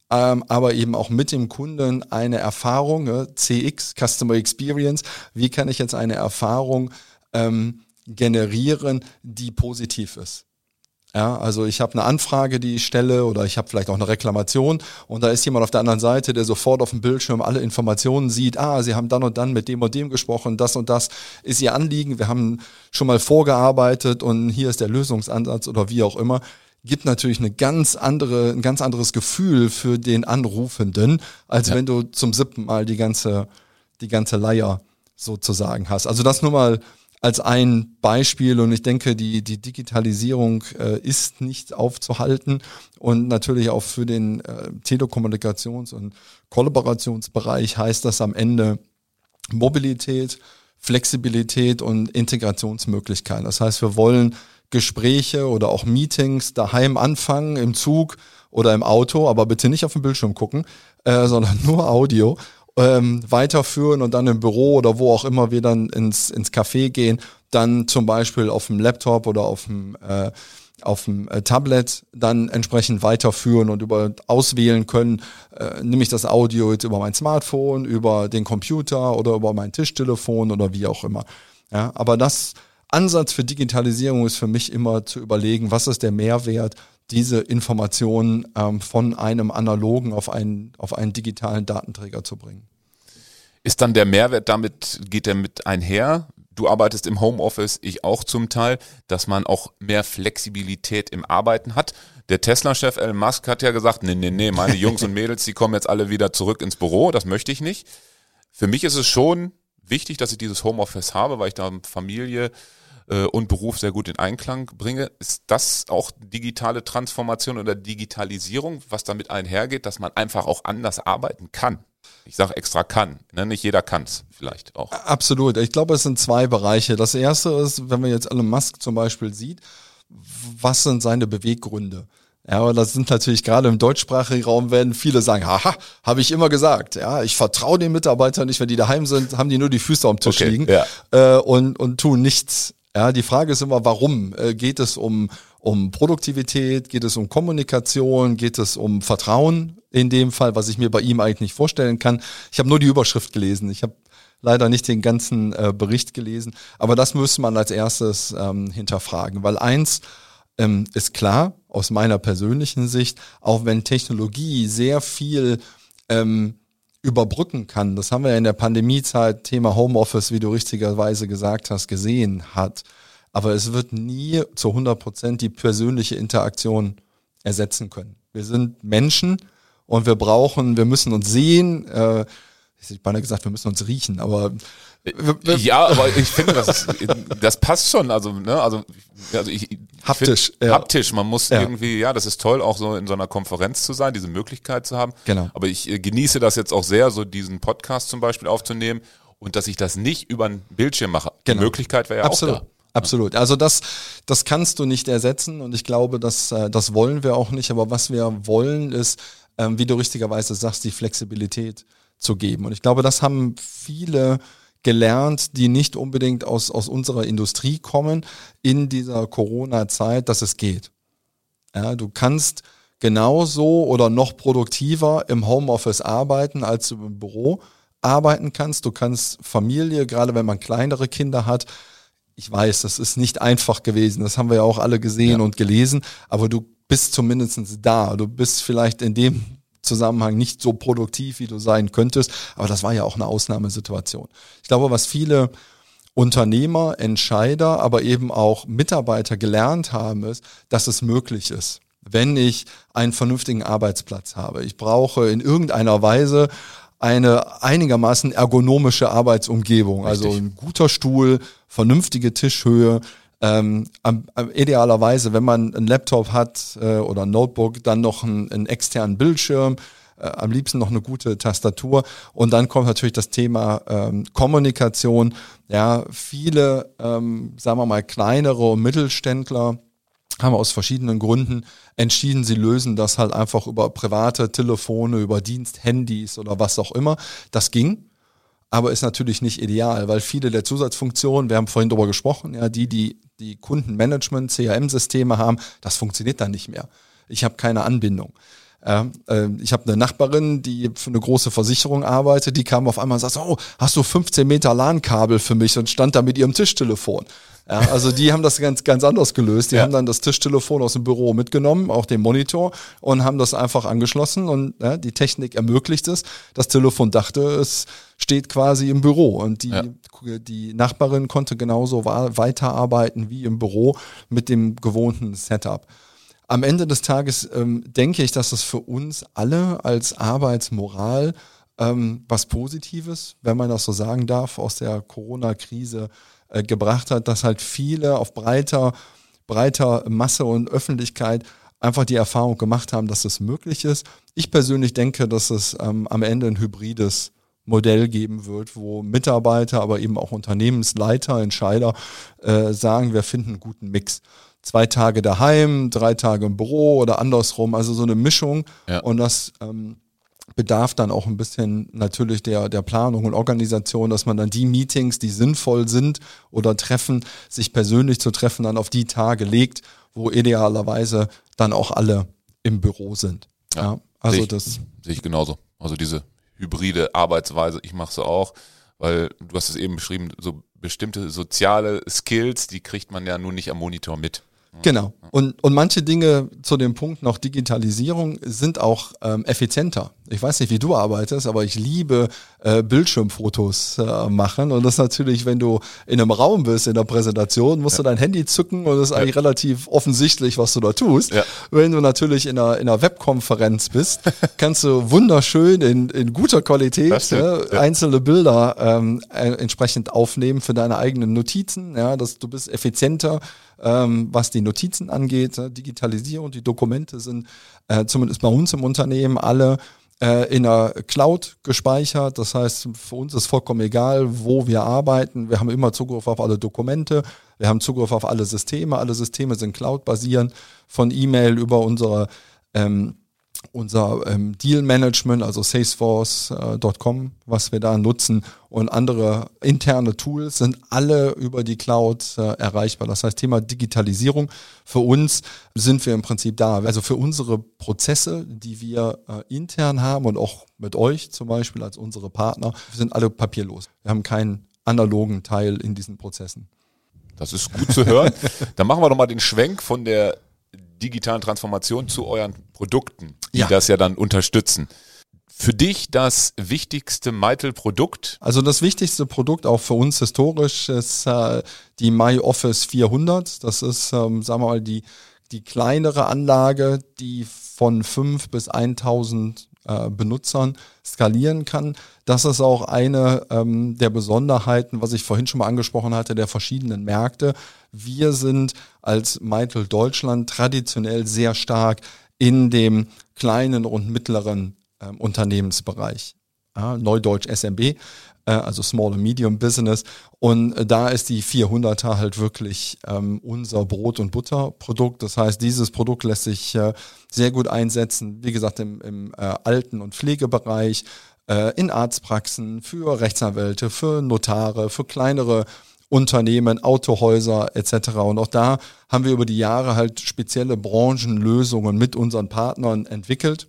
ähm, aber eben auch mit dem Kunden eine Erfahrung, ne, CX, Customer Experience, wie kann ich jetzt eine Erfahrung ähm, generieren, die positiv ist. Ja, also ich habe eine Anfrage, die ich stelle oder ich habe vielleicht auch eine Reklamation und da ist jemand auf der anderen Seite, der sofort auf dem Bildschirm alle Informationen sieht. Ah, Sie haben dann und dann mit dem und dem gesprochen, das und das ist Ihr Anliegen. Wir haben schon mal vorgearbeitet und hier ist der Lösungsansatz oder wie auch immer gibt natürlich eine ganz andere, ein ganz anderes Gefühl für den Anrufenden, als ja. wenn du zum siebten Mal die ganze, die ganze Leier sozusagen hast. Also das nur mal als ein Beispiel und ich denke, die, die Digitalisierung äh, ist nicht aufzuhalten und natürlich auch für den äh, Telekommunikations- und Kollaborationsbereich heißt das am Ende Mobilität, Flexibilität und Integrationsmöglichkeiten. Das heißt, wir wollen Gespräche oder auch Meetings daheim anfangen, im Zug oder im Auto, aber bitte nicht auf den Bildschirm gucken, äh, sondern [LAUGHS] nur Audio, ähm, weiterführen und dann im Büro oder wo auch immer wir dann ins, ins Café gehen, dann zum Beispiel auf dem Laptop oder auf dem, äh, auf dem äh, Tablet dann entsprechend weiterführen und über auswählen können, äh, nehme ich das Audio jetzt über mein Smartphone, über den Computer oder über mein Tischtelefon oder wie auch immer. Ja, aber das Ansatz für Digitalisierung ist für mich immer zu überlegen, was ist der Mehrwert, diese Informationen ähm, von einem analogen auf einen, auf einen digitalen Datenträger zu bringen. Ist dann der Mehrwert damit, geht der mit einher? Du arbeitest im Homeoffice, ich auch zum Teil, dass man auch mehr Flexibilität im Arbeiten hat. Der Tesla-Chef Elon Musk hat ja gesagt, nee, nee, nee, meine [LAUGHS] Jungs und Mädels, die kommen jetzt alle wieder zurück ins Büro, das möchte ich nicht. Für mich ist es schon wichtig, dass ich dieses Homeoffice habe, weil ich da Familie äh, und Beruf sehr gut in Einklang bringe. Ist das auch digitale Transformation oder Digitalisierung, was damit einhergeht, dass man einfach auch anders arbeiten kann? Ich sage extra kann, ne? nicht jeder kann es vielleicht auch. Absolut. Ich glaube, es sind zwei Bereiche. Das erste ist, wenn man jetzt Elon Musk zum Beispiel sieht, was sind seine Beweggründe? Ja, aber das sind natürlich gerade im deutschsprachigen Raum werden viele sagen, haha, habe ich immer gesagt. Ja, ich vertraue den Mitarbeitern nicht, wenn die daheim sind, haben die nur die Füße am Tisch okay, liegen ja. äh, und, und tun nichts. Ja, die Frage ist immer, warum? Äh, geht es um, um Produktivität? Geht es um Kommunikation? Geht es um Vertrauen in dem Fall, was ich mir bei ihm eigentlich nicht vorstellen kann? Ich habe nur die Überschrift gelesen. Ich habe leider nicht den ganzen äh, Bericht gelesen. Aber das müsste man als erstes ähm, hinterfragen, weil eins ähm, ist klar, aus meiner persönlichen Sicht, auch wenn Technologie sehr viel ähm, überbrücken kann, das haben wir ja in der Pandemiezeit, Thema Homeoffice, wie du richtigerweise gesagt hast, gesehen hat. Aber es wird nie zu 100 Prozent die persönliche Interaktion ersetzen können. Wir sind Menschen und wir brauchen, wir müssen uns sehen, äh, ich hätte beinahe gesagt, wir müssen uns riechen, aber ja, aber ich finde, das, das passt schon. Also, ne, also, also ich, haptisch, find, ja. haptisch. Man muss ja. irgendwie, ja, das ist toll, auch so in so einer Konferenz zu sein, diese Möglichkeit zu haben. Genau. Aber ich äh, genieße das jetzt auch sehr, so diesen Podcast zum Beispiel aufzunehmen und dass ich das nicht über einen Bildschirm mache. Genau. Die Möglichkeit wäre ja Absolut. auch da. Absolut. Also das, das kannst du nicht ersetzen und ich glaube, dass, äh, das wollen wir auch nicht. Aber was wir wollen, ist, ähm, wie du richtigerweise sagst, die Flexibilität zu geben. Und ich glaube, das haben viele gelernt, die nicht unbedingt aus, aus unserer Industrie kommen, in dieser Corona-Zeit, dass es geht. Ja, du kannst genauso oder noch produktiver im Homeoffice arbeiten, als du im Büro arbeiten kannst. Du kannst Familie, gerade wenn man kleinere Kinder hat, ich weiß, das ist nicht einfach gewesen, das haben wir ja auch alle gesehen ja. und gelesen, aber du bist zumindest da. Du bist vielleicht in dem Zusammenhang nicht so produktiv, wie du sein könntest. Aber das war ja auch eine Ausnahmesituation. Ich glaube, was viele Unternehmer, Entscheider, aber eben auch Mitarbeiter gelernt haben, ist, dass es möglich ist, wenn ich einen vernünftigen Arbeitsplatz habe. Ich brauche in irgendeiner Weise eine einigermaßen ergonomische Arbeitsumgebung, also Richtig. also ein guter Stuhl, vernünftige Tischhöhe, ähm, am, am, idealerweise, wenn man einen Laptop hat äh, oder ein Notebook, dann noch einen, einen externen Bildschirm, äh, am liebsten noch eine gute Tastatur. Und dann kommt natürlich das Thema ähm, Kommunikation. Ja, viele, ähm, sagen wir mal, kleinere Mittelständler haben aus verschiedenen Gründen entschieden, sie lösen das halt einfach über private Telefone, über Diensthandys oder was auch immer. Das ging aber ist natürlich nicht ideal, weil viele der Zusatzfunktionen, wir haben vorhin darüber gesprochen, ja, die, die die Kundenmanagement, CRM-Systeme haben, das funktioniert dann nicht mehr. Ich habe keine Anbindung. Ja, äh, ich habe eine Nachbarin, die für eine große Versicherung arbeitet, die kam auf einmal und sagt, oh, hast du 15 Meter LAN-Kabel für mich und stand da mit ihrem Tischtelefon. Ja, also die haben das ganz, ganz anders gelöst. Die ja. haben dann das Tischtelefon aus dem Büro mitgenommen, auch den Monitor und haben das einfach angeschlossen und ja, die Technik ermöglicht es. Das Telefon dachte, es steht quasi im Büro und die, die Nachbarin konnte genauso weiterarbeiten wie im Büro mit dem gewohnten Setup. Am Ende des Tages ähm, denke ich, dass es für uns alle als Arbeitsmoral ähm, was Positives, wenn man das so sagen darf, aus der Corona-Krise äh, gebracht hat, dass halt viele auf breiter, breiter Masse und Öffentlichkeit einfach die Erfahrung gemacht haben, dass es möglich ist. Ich persönlich denke, dass es ähm, am Ende ein hybrides Modell geben wird, wo Mitarbeiter, aber eben auch Unternehmensleiter, Entscheider äh, sagen, wir finden einen guten Mix. Zwei Tage daheim, drei Tage im Büro oder andersrum, also so eine Mischung. Ja. Und das ähm, bedarf dann auch ein bisschen natürlich der, der Planung und Organisation, dass man dann die Meetings, die sinnvoll sind oder Treffen, sich persönlich zu treffen, dann auf die Tage legt, wo idealerweise dann auch alle im Büro sind. Ja, ja also sehe ich, das sehe ich genauso. Also diese hybride Arbeitsweise, ich mache sie auch, weil du hast es eben beschrieben, so bestimmte soziale Skills, die kriegt man ja nun nicht am Monitor mit. Genau. Und, und manche Dinge zu dem Punkt noch Digitalisierung sind auch ähm, effizienter. Ich weiß nicht, wie du arbeitest, aber ich liebe äh, Bildschirmfotos äh, machen. Und das natürlich, wenn du in einem Raum bist, in der Präsentation, musst ja. du dein Handy zücken und es ist eigentlich ja. relativ offensichtlich, was du da tust. Ja. Wenn du natürlich in einer, in einer Webkonferenz bist, [LAUGHS] kannst du wunderschön in, in guter Qualität einzelne Bilder ähm, äh, entsprechend aufnehmen für deine eigenen Notizen. Ja, dass du bist effizienter ähm, was die Notizen angeht. Äh, Digitalisierung, die Dokumente sind äh, zumindest bei uns im Unternehmen alle äh, in der Cloud gespeichert. Das heißt, für uns ist vollkommen egal, wo wir arbeiten. Wir haben immer Zugriff auf alle Dokumente. Wir haben Zugriff auf alle Systeme. Alle Systeme sind cloud-basierend, von E-Mail über unsere ähm, unser ähm, Deal-Management, also Salesforce.com, äh, was wir da nutzen und andere interne Tools sind alle über die Cloud äh, erreichbar. Das heißt, Thema Digitalisierung, für uns sind wir im Prinzip da. Also für unsere Prozesse, die wir äh, intern haben und auch mit euch zum Beispiel als unsere Partner, sind alle papierlos. Wir haben keinen analogen Teil in diesen Prozessen. Das ist gut zu hören. [LAUGHS] Dann machen wir doch mal den Schwenk von der digitalen Transformation zu euren Produkten, die ja. das ja dann unterstützen. Für dich das wichtigste Meitel-Produkt? Also das wichtigste Produkt auch für uns historisch ist äh, die MyOffice 400. Das ist, ähm, sagen wir mal, die, die kleinere Anlage, die von 5 bis 1000 äh, Benutzern skalieren kann. Das ist auch eine ähm, der Besonderheiten, was ich vorhin schon mal angesprochen hatte, der verschiedenen Märkte. Wir sind als Meitel Deutschland traditionell sehr stark in dem kleinen und mittleren ähm, Unternehmensbereich. Ja, Neudeutsch SMB, äh, also Small and Medium Business. Und äh, da ist die 400er halt wirklich ähm, unser Brot- und Butterprodukt. Das heißt, dieses Produkt lässt sich äh, sehr gut einsetzen, wie gesagt, im, im äh, Alten- und Pflegebereich, äh, in Arztpraxen, für Rechtsanwälte, für Notare, für kleinere Unternehmen, Autohäuser etc. Und auch da haben wir über die Jahre halt spezielle Branchenlösungen mit unseren Partnern entwickelt.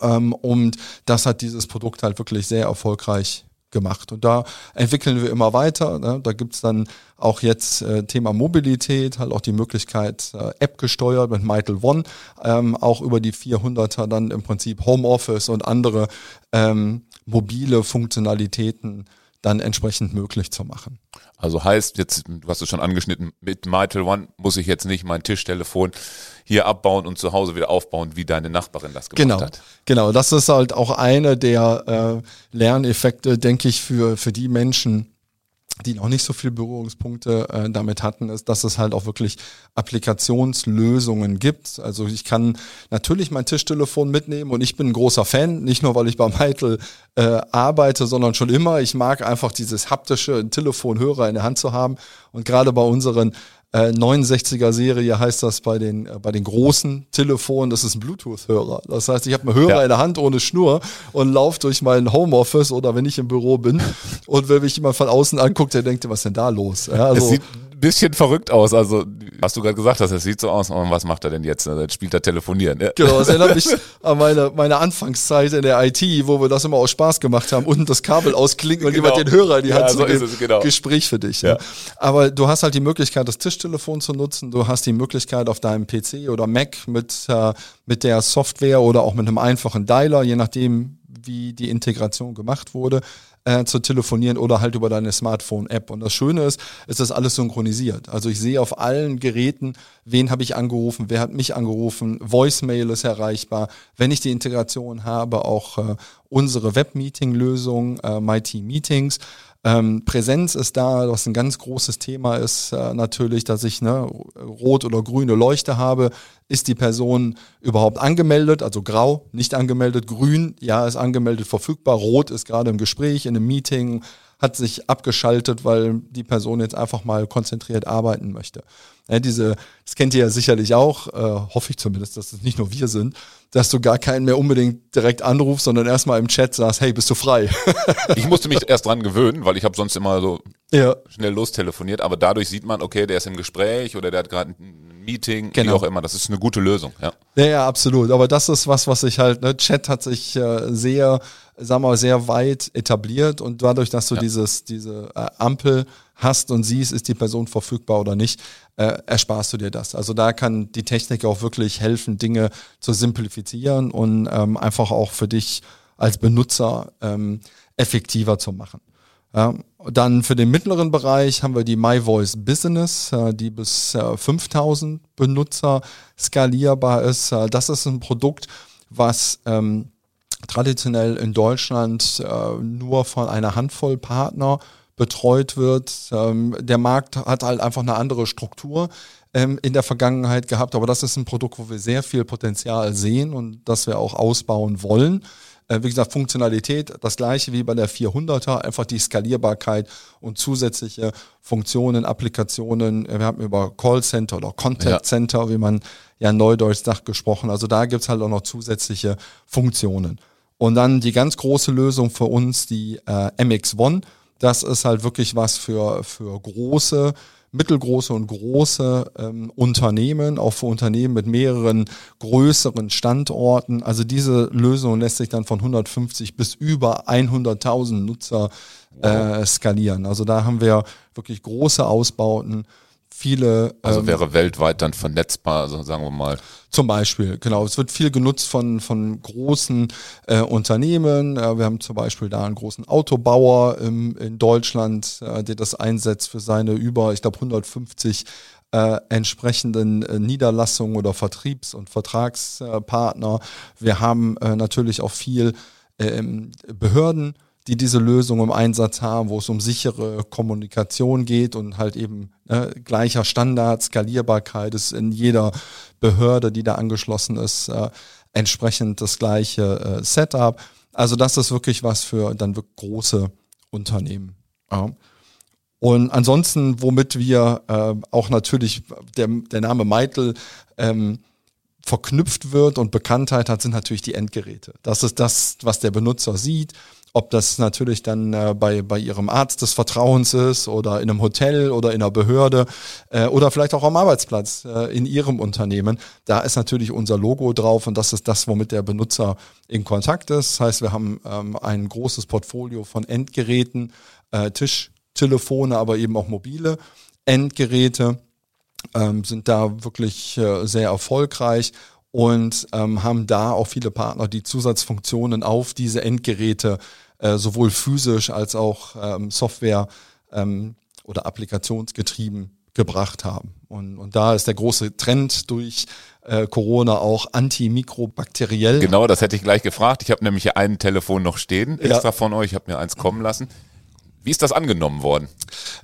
Ähm, und das hat dieses Produkt halt wirklich sehr erfolgreich gemacht. Und da entwickeln wir immer weiter. Ne? Da gibt's dann auch jetzt äh, Thema Mobilität, halt auch die Möglichkeit, äh, App gesteuert mit Mitel One, ähm, auch über die 400er dann im Prinzip Homeoffice und andere ähm, mobile Funktionalitäten dann entsprechend möglich zu machen. Also heißt jetzt, du hast es schon angeschnitten, mit Mitel One muss ich jetzt nicht mein Tischtelefon hier abbauen und zu Hause wieder aufbauen, wie deine Nachbarin das gemacht genau, hat. Genau, das ist halt auch eine der äh, Lerneffekte, denke ich, für, für die Menschen, die noch nicht so viele Berührungspunkte äh, damit hatten, ist, dass es halt auch wirklich Applikationslösungen gibt. Also ich kann natürlich mein Tischtelefon mitnehmen und ich bin ein großer Fan, nicht nur weil ich beim Heitel äh, arbeite, sondern schon immer. Ich mag einfach dieses haptische Telefonhörer in der Hand zu haben. Und gerade bei unseren äh, 69er Serie heißt das bei den, äh, bei den großen Telefonen, das ist ein Bluetooth-Hörer. Das heißt, ich habe einen Hörer ja. in der Hand ohne Schnur und laufe durch mein Homeoffice oder wenn ich im Büro bin und wenn mich jemand von außen anguckt, der denkt, was ist denn da los? Ja, also, bisschen verrückt aus. Also, was du gerade gesagt hast, es sieht so aus. Und was macht er denn jetzt? Jetzt spielt er telefonieren. Ja. Genau, das erinnert mich [LAUGHS] an meine, meine Anfangszeit in der IT, wo wir das immer aus Spaß gemacht haben. Unten das Kabel ausklinken und genau. jemand den Hörer in die Hand ja, so es, genau. Gespräch für dich. Ja. Ne? Aber du hast halt die Möglichkeit, das Tischtelefon zu nutzen. Du hast die Möglichkeit, auf deinem PC oder Mac mit, äh, mit der Software oder auch mit einem einfachen Dialer, je nachdem, wie die Integration gemacht wurde, äh, zu telefonieren oder halt über deine Smartphone-App. Und das Schöne ist, ist das alles synchronisiert. Also ich sehe auf allen Geräten, wen habe ich angerufen, wer hat mich angerufen, Voicemail ist erreichbar. Wenn ich die Integration habe, auch äh, unsere Web-Meeting-Lösung, äh, MyTeam-Meetings. Ähm, Präsenz ist da, was ein ganz großes Thema ist, äh, natürlich, dass ich ne, rot oder grüne Leuchte habe. Ist die Person überhaupt angemeldet? Also grau, nicht angemeldet, grün, ja, ist angemeldet, verfügbar, rot ist gerade im Gespräch, in einem Meeting, hat sich abgeschaltet, weil die Person jetzt einfach mal konzentriert arbeiten möchte. Ja, diese, das kennt ihr ja sicherlich auch, äh, hoffe ich zumindest, dass es nicht nur wir sind, dass du gar keinen mehr unbedingt direkt anrufst, sondern erstmal im Chat sagst, hey, bist du frei? [LAUGHS] ich musste mich erst dran gewöhnen, weil ich habe sonst immer so ja. schnell lostelefoniert, aber dadurch sieht man, okay, der ist im Gespräch oder der hat gerade ein Meeting, genau. wie auch immer. Das ist eine gute Lösung. Ja. ja, ja, absolut. Aber das ist was, was ich halt, ne, Chat hat sich äh, sehr, sagen wir mal, sehr weit etabliert und dadurch, dass du ja. dieses, diese äh, Ampel hast und siehst, ist die Person verfügbar oder nicht, äh, ersparst du dir das. Also da kann die Technik auch wirklich helfen, Dinge zu simplifizieren und ähm, einfach auch für dich als Benutzer ähm, effektiver zu machen. Ja, dann für den mittleren Bereich haben wir die MyVoice Business, äh, die bis äh, 5000 Benutzer skalierbar ist. Äh, das ist ein Produkt, was ähm, traditionell in Deutschland äh, nur von einer Handvoll Partner betreut wird. Ähm, der Markt hat halt einfach eine andere Struktur ähm, in der Vergangenheit gehabt, aber das ist ein Produkt, wo wir sehr viel Potenzial sehen und das wir auch ausbauen wollen. Äh, wie gesagt, Funktionalität, das gleiche wie bei der 400er, einfach die Skalierbarkeit und zusätzliche Funktionen, Applikationen. Wir haben über Callcenter oder Contact Center, ja. wie man ja neudeutsch sagt, gesprochen. Also da gibt's halt auch noch zusätzliche Funktionen. Und dann die ganz große Lösung für uns, die äh, MX1. Das ist halt wirklich was für, für große mittelgroße und große ähm, Unternehmen, auch für Unternehmen mit mehreren größeren Standorten. Also diese Lösung lässt sich dann von 150 bis über 100.000 Nutzer äh, skalieren. Also da haben wir wirklich große Ausbauten viele. Also ähm, wäre weltweit dann vernetzbar, also sagen wir mal. Zum Beispiel, genau. Es wird viel genutzt von, von großen äh, Unternehmen. Äh, wir haben zum Beispiel da einen großen Autobauer im, in Deutschland, äh, der das einsetzt für seine über, ich glaube, 150 äh, entsprechenden äh, Niederlassungen oder Vertriebs- und Vertragspartner. Wir haben äh, natürlich auch viel ähm, Behörden die diese Lösung im Einsatz haben, wo es um sichere Kommunikation geht und halt eben ne, gleicher Standard, Skalierbarkeit ist in jeder Behörde, die da angeschlossen ist, äh, entsprechend das gleiche äh, Setup. Also das ist wirklich was für dann wirklich große Unternehmen. Ja. Und ansonsten, womit wir äh, auch natürlich der, der Name Meitel ähm, verknüpft wird und Bekanntheit hat, sind natürlich die Endgeräte. Das ist das, was der Benutzer sieht ob das natürlich dann äh, bei, bei ihrem Arzt des Vertrauens ist oder in einem Hotel oder in einer Behörde äh, oder vielleicht auch am Arbeitsplatz äh, in ihrem Unternehmen. Da ist natürlich unser Logo drauf und das ist das, womit der Benutzer in Kontakt ist. Das heißt, wir haben ähm, ein großes Portfolio von Endgeräten, äh, Tischtelefone, aber eben auch mobile Endgeräte, ähm, sind da wirklich äh, sehr erfolgreich und ähm, haben da auch viele Partner, die Zusatzfunktionen auf diese Endgeräte äh, sowohl physisch als auch ähm, Software ähm, oder applikationsgetrieben gebracht haben. Und, und da ist der große Trend durch äh, Corona auch antimikrobakteriell. Genau, das hätte ich gleich gefragt. Ich habe nämlich hier ein Telefon noch stehen, extra ja. von euch. Ich habe mir eins kommen lassen. Wie ist das angenommen worden?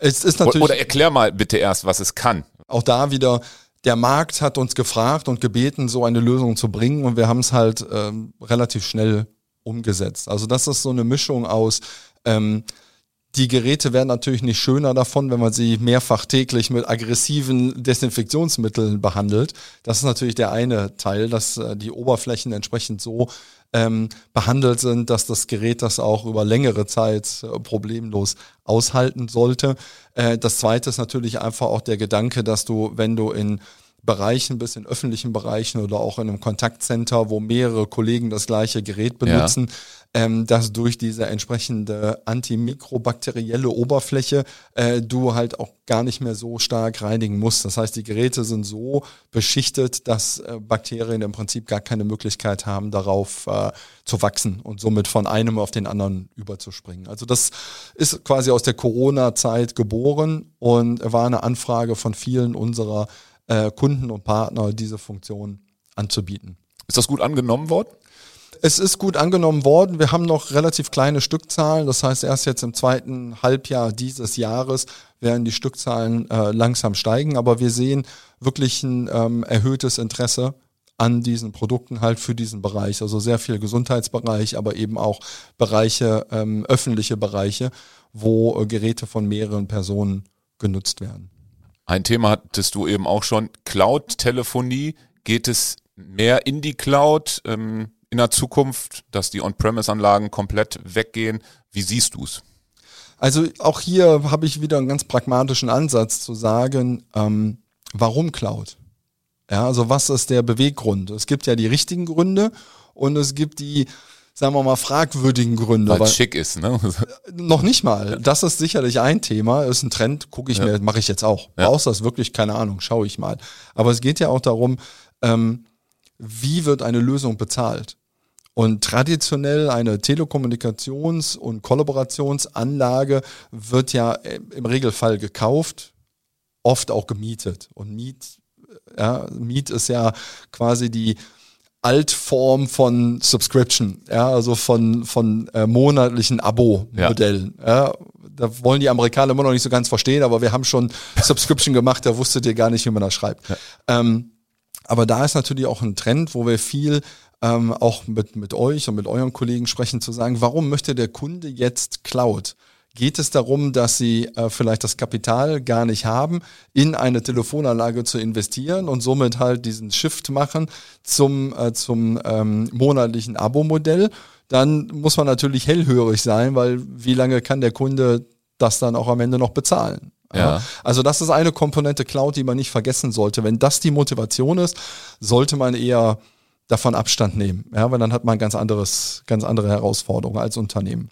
Es ist natürlich oder erklär mal bitte erst, was es kann. Auch da wieder der Markt hat uns gefragt und gebeten, so eine Lösung zu bringen und wir haben es halt ähm, relativ schnell umgesetzt. Also das ist so eine Mischung aus, ähm, die Geräte werden natürlich nicht schöner davon, wenn man sie mehrfach täglich mit aggressiven Desinfektionsmitteln behandelt. Das ist natürlich der eine Teil, dass äh, die Oberflächen entsprechend so ähm, behandelt sind, dass das Gerät das auch über längere Zeit äh, problemlos aushalten sollte. Äh, das zweite ist natürlich einfach auch der Gedanke, dass du, wenn du in Bereichen bis in öffentlichen Bereichen oder auch in einem Kontaktcenter, wo mehrere Kollegen das gleiche Gerät benutzen, ja. ähm, dass durch diese entsprechende antimikrobakterielle Oberfläche äh, du halt auch gar nicht mehr so stark reinigen musst. Das heißt, die Geräte sind so beschichtet, dass äh, Bakterien im Prinzip gar keine Möglichkeit haben, darauf äh, zu wachsen und somit von einem auf den anderen überzuspringen. Also das ist quasi aus der Corona-Zeit geboren und war eine Anfrage von vielen unserer äh, Kunden und Partner diese Funktion anzubieten. Ist das gut angenommen worden? Es ist gut angenommen worden. Wir haben noch relativ kleine Stückzahlen. Das heißt, erst jetzt im zweiten Halbjahr dieses Jahres werden die Stückzahlen äh, langsam steigen. Aber wir sehen wirklich ein ähm, erhöhtes Interesse an diesen Produkten halt für diesen Bereich. Also sehr viel Gesundheitsbereich, aber eben auch Bereiche, ähm, öffentliche Bereiche, wo äh, Geräte von mehreren Personen genutzt werden. Ein Thema hattest du eben auch schon, Cloud-Telefonie. Geht es mehr in die Cloud ähm, in der Zukunft, dass die On-Premise-Anlagen komplett weggehen? Wie siehst du es? Also auch hier habe ich wieder einen ganz pragmatischen Ansatz zu sagen, ähm, warum Cloud? Ja, also was ist der Beweggrund? Es gibt ja die richtigen Gründe und es gibt die sagen wir mal, fragwürdigen Gründe. Weil es schick ist, ne? Noch nicht mal. Das ist sicherlich ein Thema, ist ein Trend, gucke ich ja. mir, mache ich jetzt auch. Ja. Brauchst das wirklich? Keine Ahnung, schaue ich mal. Aber es geht ja auch darum, ähm, wie wird eine Lösung bezahlt? Und traditionell eine Telekommunikations- und Kollaborationsanlage wird ja im Regelfall gekauft, oft auch gemietet. Und Miet, ja, Miet ist ja quasi die Altform von Subscription, ja, also von, von äh, monatlichen Abo-Modellen. Ja. ja. Da wollen die Amerikaner immer noch nicht so ganz verstehen, aber wir haben schon [LAUGHS] Subscription gemacht, da wusstet ihr gar nicht, wie man das schreibt. Ja. Ähm, aber da ist natürlich auch ein Trend, wo wir viel ähm, auch mit, mit euch und mit euren Kollegen sprechen, zu sagen, warum möchte der Kunde jetzt Cloud? Geht es darum, dass sie äh, vielleicht das Kapital gar nicht haben, in eine Telefonanlage zu investieren und somit halt diesen Shift machen zum, äh, zum ähm, monatlichen Abo-Modell? Dann muss man natürlich hellhörig sein, weil wie lange kann der Kunde das dann auch am Ende noch bezahlen? Ja. Also das ist eine Komponente Cloud, die man nicht vergessen sollte. Wenn das die Motivation ist, sollte man eher davon Abstand nehmen, ja, weil dann hat man ganz anderes, ganz andere Herausforderungen als Unternehmen.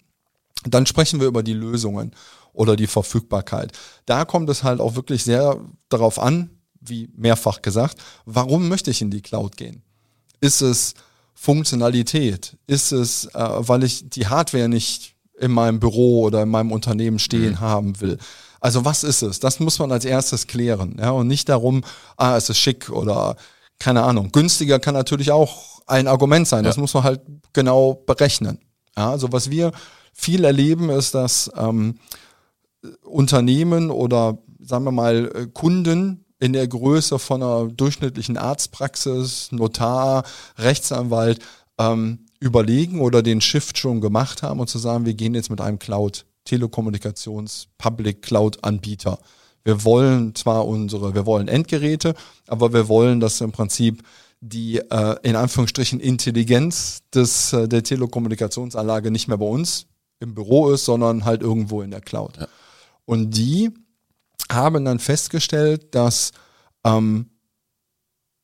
Dann sprechen wir über die Lösungen oder die Verfügbarkeit. Da kommt es halt auch wirklich sehr darauf an, wie mehrfach gesagt, warum möchte ich in die Cloud gehen? Ist es Funktionalität? Ist es, äh, weil ich die Hardware nicht in meinem Büro oder in meinem Unternehmen stehen mhm. haben will? Also was ist es? Das muss man als erstes klären. Ja, und nicht darum, ah, es ist schick oder keine Ahnung. Günstiger kann natürlich auch ein Argument sein. Das muss man halt genau berechnen. Ja, also was wir viel erleben, ist, dass ähm, Unternehmen oder sagen wir mal Kunden in der Größe von einer durchschnittlichen Arztpraxis, Notar, Rechtsanwalt ähm, überlegen oder den Shift schon gemacht haben und zu sagen, wir gehen jetzt mit einem Cloud Telekommunikations Public Cloud Anbieter. Wir wollen zwar unsere, wir wollen Endgeräte, aber wir wollen, dass im Prinzip die äh, in Anführungsstrichen Intelligenz des, äh, der Telekommunikationsanlage nicht mehr bei uns im Büro ist, sondern halt irgendwo in der Cloud. Ja. Und die haben dann festgestellt, dass ähm,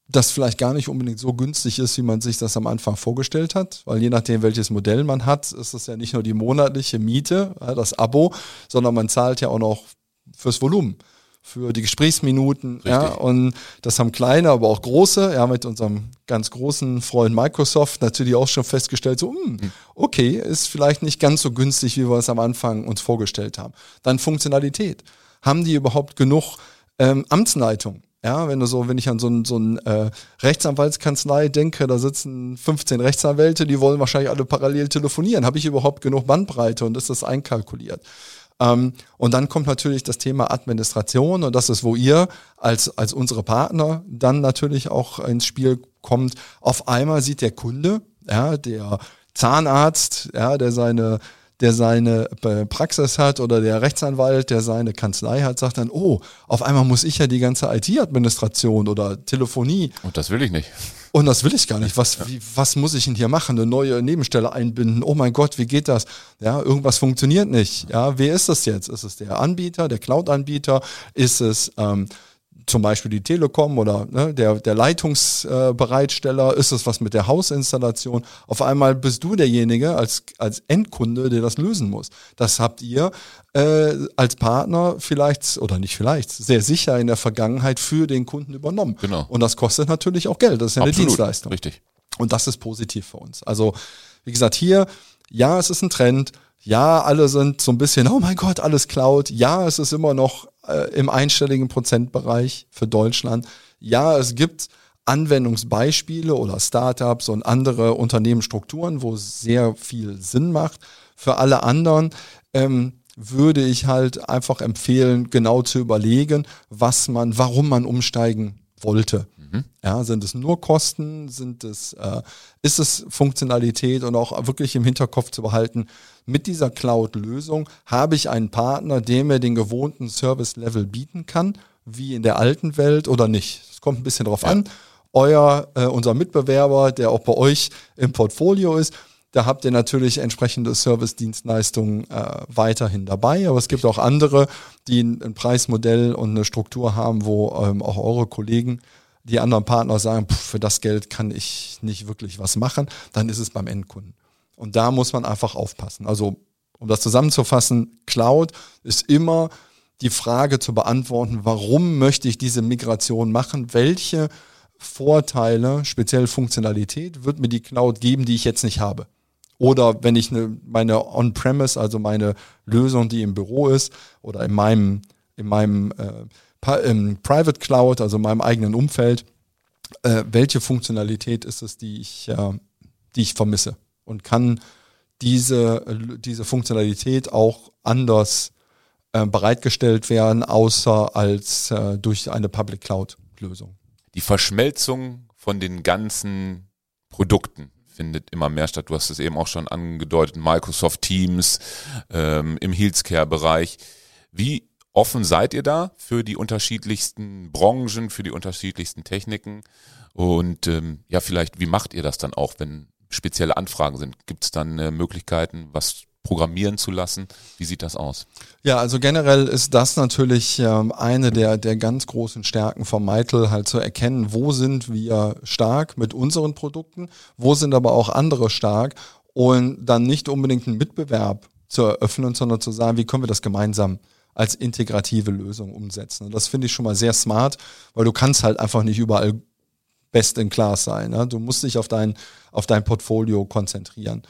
das vielleicht gar nicht unbedingt so günstig ist, wie man sich das am Anfang vorgestellt hat, weil je nachdem, welches Modell man hat, ist das ja nicht nur die monatliche Miete, das Abo, sondern man zahlt ja auch noch fürs Volumen, für die Gesprächsminuten. Richtig. Ja, und das haben kleine, aber auch große, ja, mit unserem ganz großen Freund Microsoft natürlich auch schon festgestellt, so, mh, hm, hm. okay, ist vielleicht nicht ganz so günstig, wie wir es am Anfang uns vorgestellt haben. Dann Funktionalität. Haben die überhaupt genug ähm, Amtsleitung? Ja, wenn du so, wenn ich an so ein, so ein äh, Rechtsanwaltskanzlei denke, da sitzen 15 Rechtsanwälte, die wollen wahrscheinlich alle parallel telefonieren. Habe ich überhaupt genug Bandbreite und ist das einkalkuliert? Ähm, und dann kommt natürlich das Thema Administration und das ist, wo ihr als, als unsere Partner dann natürlich auch ins Spiel kommt. Auf einmal sieht der Kunde, ja, der Zahnarzt, ja, der seine der seine äh, Praxis hat oder der Rechtsanwalt, der seine Kanzlei hat, sagt dann, oh, auf einmal muss ich ja die ganze IT-Administration oder Telefonie. Und das will ich nicht. Und das will ich gar nicht. Was, wie, was muss ich denn hier machen? Eine neue Nebenstelle einbinden? Oh mein Gott, wie geht das? Ja, irgendwas funktioniert nicht. Ja, wer ist das jetzt? Ist es der Anbieter, der Cloud-Anbieter? Ist es ähm, zum Beispiel die Telekom oder ne, der, der Leitungsbereitsteller, äh, ist es was mit der Hausinstallation. Auf einmal bist du derjenige als, als Endkunde, der das lösen muss. Das habt ihr äh, als Partner vielleicht oder nicht vielleicht, sehr sicher in der Vergangenheit für den Kunden übernommen. Genau. Und das kostet natürlich auch Geld. Das ist ja Absolut, eine Dienstleistung. Richtig. Und das ist positiv für uns. Also, wie gesagt, hier, ja, es ist ein Trend. Ja, alle sind so ein bisschen, oh mein Gott, alles Cloud. Ja, es ist immer noch äh, im einstelligen Prozentbereich für Deutschland. Ja, es gibt Anwendungsbeispiele oder Startups und andere Unternehmensstrukturen, wo es sehr viel Sinn macht. Für alle anderen ähm, würde ich halt einfach empfehlen, genau zu überlegen, was man, warum man umsteigen wollte. Mhm. Ja, sind es nur Kosten? Sind es, äh, ist es Funktionalität und auch wirklich im Hinterkopf zu behalten, mit dieser Cloud-Lösung habe ich einen Partner, der mir den gewohnten Service-Level bieten kann, wie in der alten Welt oder nicht. Es kommt ein bisschen drauf ja. an. Euer, äh, unser Mitbewerber, der auch bei euch im Portfolio ist, da habt ihr natürlich entsprechende Service-Dienstleistungen äh, weiterhin dabei, aber es gibt auch andere, die ein, Preismodell und eine Struktur haben, wo ähm, auch eure Kollegen, die anderen Partner sagen, pff, für das Geld kann ich nicht wirklich was machen, dann ist es beim Endkunden. Und da muss man einfach aufpassen. Also, um das zusammenzufassen, Cloud ist immer die Frage zu beantworten, warum möchte ich diese Migration machen? Welche Vorteile, speziell Funktionalität, wird mir die Cloud geben, die ich jetzt nicht habe? Oder wenn ich eine, meine On-Premise, also meine Lösung, die im Büro ist oder in meinem, in meinem äh, im Private Cloud, also in meinem eigenen Umfeld, äh, welche Funktionalität ist es, die ich, äh, die ich vermisse? Und kann diese, diese Funktionalität auch anders äh, bereitgestellt werden, außer als äh, durch eine Public Cloud-Lösung? Die Verschmelzung von den ganzen Produkten findet immer mehr statt. Du hast es eben auch schon angedeutet, Microsoft Teams ähm, im Healthcare-Bereich. Wie offen seid ihr da für die unterschiedlichsten Branchen, für die unterschiedlichsten Techniken? Und ähm, ja, vielleicht, wie macht ihr das dann auch, wenn spezielle Anfragen sind? Gibt es dann äh, Möglichkeiten, was programmieren zu lassen? Wie sieht das aus? Ja, also generell ist das natürlich ähm, eine der, der ganz großen Stärken von Meitel, halt zu erkennen, wo sind wir stark mit unseren Produkten, wo sind aber auch andere stark und dann nicht unbedingt einen Mitbewerb zu eröffnen, sondern zu sagen, wie können wir das gemeinsam als integrative Lösung umsetzen. Und das finde ich schon mal sehr smart, weil du kannst halt einfach nicht überall best in class sein. Ne? Du musst dich auf dein, auf dein Portfolio konzentrieren.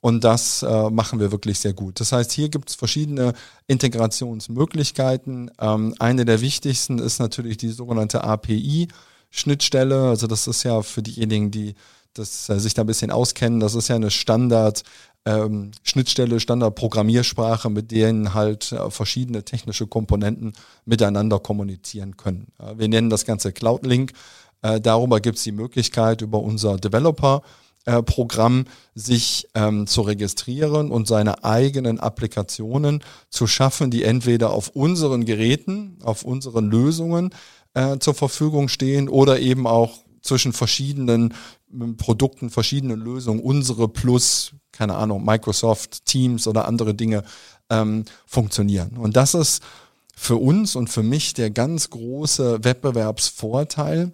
Und das äh, machen wir wirklich sehr gut. Das heißt, hier gibt es verschiedene Integrationsmöglichkeiten. Ähm, eine der wichtigsten ist natürlich die sogenannte API-Schnittstelle. Also das ist ja für diejenigen, die das, äh, sich da ein bisschen auskennen, das ist ja eine Standard ähm, Schnittstelle, Standard-Programmiersprache, mit denen halt äh, verschiedene technische Komponenten miteinander kommunizieren können. Wir nennen das Ganze Cloud Link. Äh, darüber gibt es die Möglichkeit, über unser Developer Programm sich ähm, zu registrieren und seine eigenen Applikationen zu schaffen, die entweder auf unseren Geräten, auf unseren Lösungen äh, zur Verfügung stehen oder eben auch zwischen verschiedenen ähm, Produkten, verschiedenen Lösungen, unsere plus, keine Ahnung, Microsoft, Teams oder andere Dinge ähm, funktionieren. Und das ist für uns und für mich der ganz große Wettbewerbsvorteil,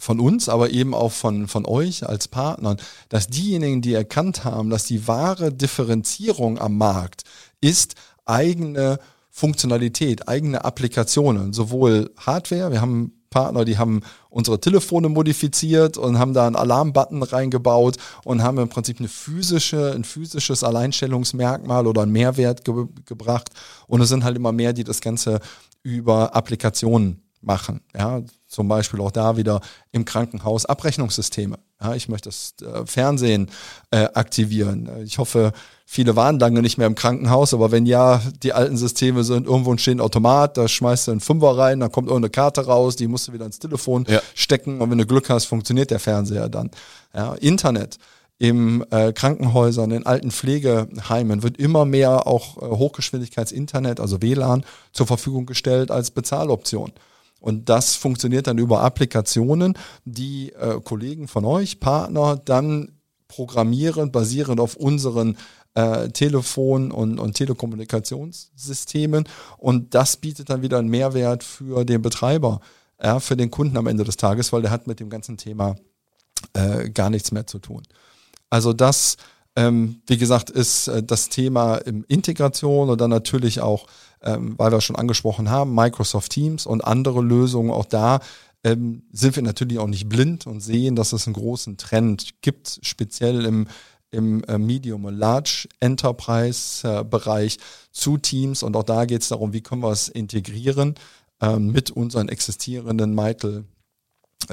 von uns, aber eben auch von, von euch als Partnern, dass diejenigen, die erkannt haben, dass die wahre Differenzierung am Markt ist eigene Funktionalität, eigene Applikationen, sowohl Hardware, wir haben Partner, die haben unsere Telefone modifiziert und haben da einen Alarmbutton reingebaut und haben im Prinzip eine physische, ein physisches Alleinstellungsmerkmal oder einen Mehrwert ge gebracht. Und es sind halt immer mehr, die das Ganze über Applikationen machen. Ja, zum Beispiel auch da wieder im Krankenhaus Abrechnungssysteme. Ja, ich möchte das äh, Fernsehen äh, aktivieren. Ich hoffe, viele waren lange nicht mehr im Krankenhaus, aber wenn ja, die alten Systeme sind, irgendwo steht ein Automat, da schmeißt du einen Fünfer rein, dann kommt irgendeine Karte raus, die musst du wieder ins Telefon ja. stecken und wenn du Glück hast, funktioniert der Fernseher dann. Ja, Internet im äh, Krankenhäusern, in alten Pflegeheimen wird immer mehr auch äh, Hochgeschwindigkeitsinternet, also WLAN, zur Verfügung gestellt als Bezahloption. Und das funktioniert dann über Applikationen, die äh, Kollegen von euch, Partner, dann programmieren, basierend auf unseren äh, Telefon- und, und Telekommunikationssystemen. Und das bietet dann wieder einen Mehrwert für den Betreiber, ja, für den Kunden am Ende des Tages, weil der hat mit dem ganzen Thema äh, gar nichts mehr zu tun. Also das, ähm, wie gesagt, ist äh, das Thema Integration und dann natürlich auch ähm, weil wir schon angesprochen haben, Microsoft Teams und andere Lösungen, auch da ähm, sind wir natürlich auch nicht blind und sehen, dass es einen großen Trend gibt, speziell im, im äh, Medium- und Large Enterprise-Bereich äh, zu Teams. Und auch da geht es darum, wie können wir es integrieren äh, mit unseren existierenden Mitel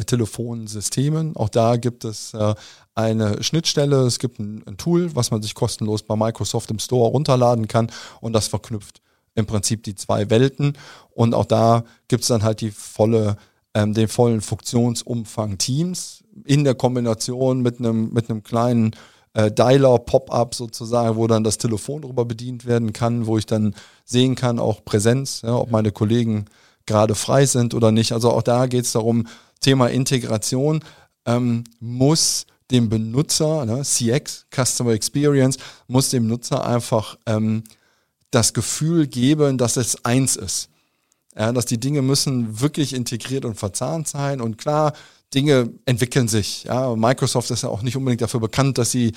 Telefonsystemen. Auch da gibt es äh, eine Schnittstelle, es gibt ein, ein, Tool, was man sich kostenlos bei Microsoft im Store runterladen kann und das verknüpft im Prinzip die zwei Welten. Und auch da gibt es dann halt die volle, ähm, den vollen Funktionsumfang Teams in der Kombination mit einem, mit einem kleinen äh, Dialer, Pop-up sozusagen, wo dann das Telefon drüber bedient werden kann, wo ich dann sehen kann, auch Präsenz, ja, ob meine Kollegen gerade frei sind oder nicht. Also auch da geht es darum, Thema Integration ähm, muss dem Benutzer, ne, CX, Customer Experience, muss dem Nutzer einfach ähm, das Gefühl geben, dass es eins ist. Ja, dass die Dinge müssen wirklich integriert und verzahnt sein. Und klar, Dinge entwickeln sich. Ja, Microsoft ist ja auch nicht unbedingt dafür bekannt, dass sie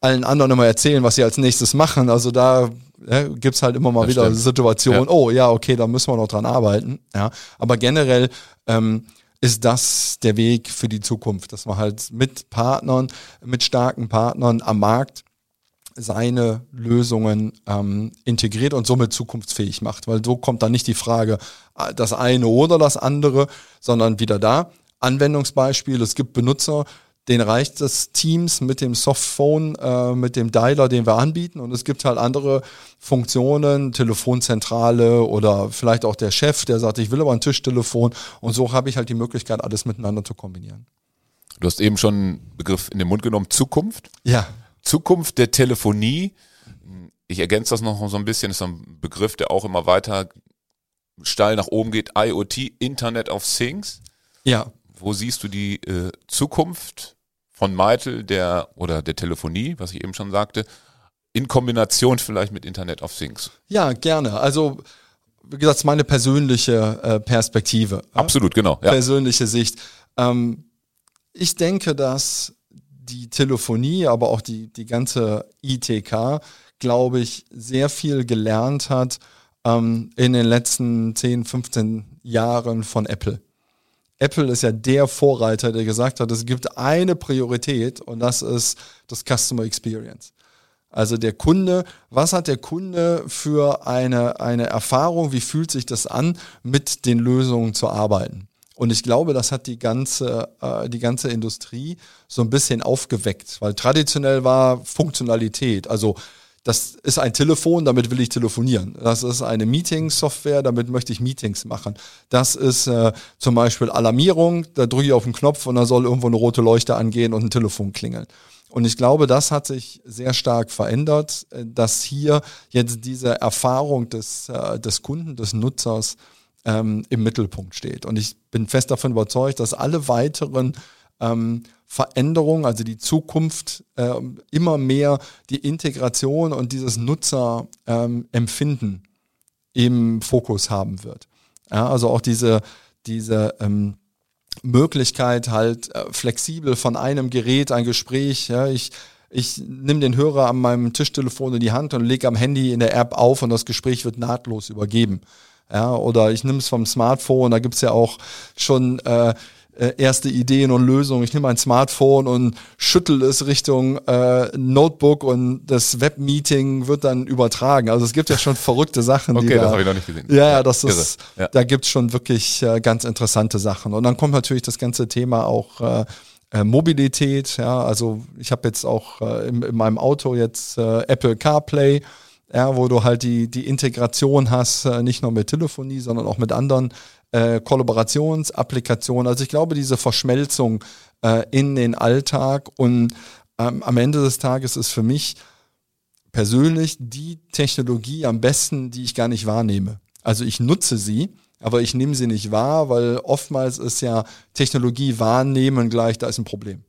allen anderen immer erzählen, was sie als nächstes machen. Also da ja, gibt halt immer mal das wieder stimmt. Situationen, ja. oh ja, okay, da müssen wir noch dran arbeiten. Ja, aber generell ähm, ist das der Weg für die Zukunft, dass man halt mit Partnern, mit starken Partnern am Markt seine Lösungen ähm, integriert und somit zukunftsfähig macht. Weil so kommt dann nicht die Frage, äh, das eine oder das andere, sondern wieder da. Anwendungsbeispiel, es gibt Benutzer, den reicht das Teams mit dem Softphone, äh, mit dem Dialer, den wir anbieten. Und es gibt halt andere Funktionen, Telefonzentrale oder vielleicht auch der Chef, der sagt, ich will aber ein Tischtelefon. Und so habe ich halt die Möglichkeit, alles miteinander zu kombinieren. Du hast eben schon einen Begriff in den Mund genommen, Zukunft. Ja. Zukunft der Telefonie. Ich ergänze das noch so ein bisschen, das ist ein Begriff, der auch immer weiter steil nach oben geht. IoT, Internet of Things. Ja wo siehst du die äh, Zukunft von Meitel der oder der Telefonie, was ich eben schon sagte, in Kombination vielleicht mit Internet of Things? Ja, gerne. Also wie gesagt, meine persönliche äh, Perspektive. Absolut, genau. Ja. Persönliche Sicht. Ähm, ich denke, dass die Telefonie, aber auch die, die ganze ITK, glaube ich, sehr viel gelernt hat ähm, in den letzten 10, 15 Jahren von Apple. Apple ist ja der Vorreiter, der gesagt hat, es gibt eine Priorität und das ist das Customer Experience. Also der Kunde, was hat der Kunde für eine, eine Erfahrung, wie fühlt sich das an, mit den Lösungen zu arbeiten? Und ich glaube, das hat die ganze, äh, die ganze Industrie so ein bisschen aufgeweckt, weil traditionell war Funktionalität, also das ist ein Telefon, damit will ich telefonieren. Das ist eine Meeting-Software, damit möchte ich Meetings machen. Das ist äh, zum Beispiel Alarmierung, da drücke ich auf den Knopf und da soll irgendwo eine rote Leuchte angehen und ein Telefon klingeln. Und ich glaube, das hat sich sehr stark verändert, äh, dass hier jetzt diese Erfahrung des, äh, des Kunden, des Nutzers ähm, im Mittelpunkt steht. Und ich bin fest davon überzeugt, dass alle weiteren ähm, Veränderung, also die Zukunft, äh, immer mehr die Integration und dieses Nutzerempfinden ähm, im Fokus haben wird. Ja, also auch diese, diese ähm, Möglichkeit halt äh, flexibel von einem Gerät ein Gespräch, ja, ich ich nehme den Hörer an meinem Tischtelefon in die Hand und lege am Handy in der App auf und das Gespräch wird nahtlos übergeben. Ja, oder ich nehme es vom Smartphone, da gibt's ja auch schon äh, äh, erste Ideen und Lösungen. Ich nehme mein Smartphone und schüttel es Richtung äh, Notebook und das Webmeeting wird dann übertragen. Also es gibt ja schon verrückte Sachen. Okay, das habe ich noch nicht gesehen. Ja, ja das ist, ja. da gibt's schon wirklich äh, ganz interessante Sachen. Und dann kommt natürlich das ganze Thema auch äh, äh Mobilität. Ja, also ich habe jetzt auch äh, in, in, meinem Auto jetzt äh, Apple CarPlay ja, wo du halt die, die Integration hast, äh, nicht nur mit Telefonie, sondern auch mit anderen äh, Kollaborationsapplikationen. Also ich glaube, diese Verschmelzung äh, in den Alltag und ähm, am Ende des Tages ist für mich persönlich die Technologie am besten, die ich gar nicht wahrnehme. Also ich nutze sie, aber ich nehme sie nicht wahr, weil oftmals ist ja Technologie wahrnehmen gleich, da ist ein Problem.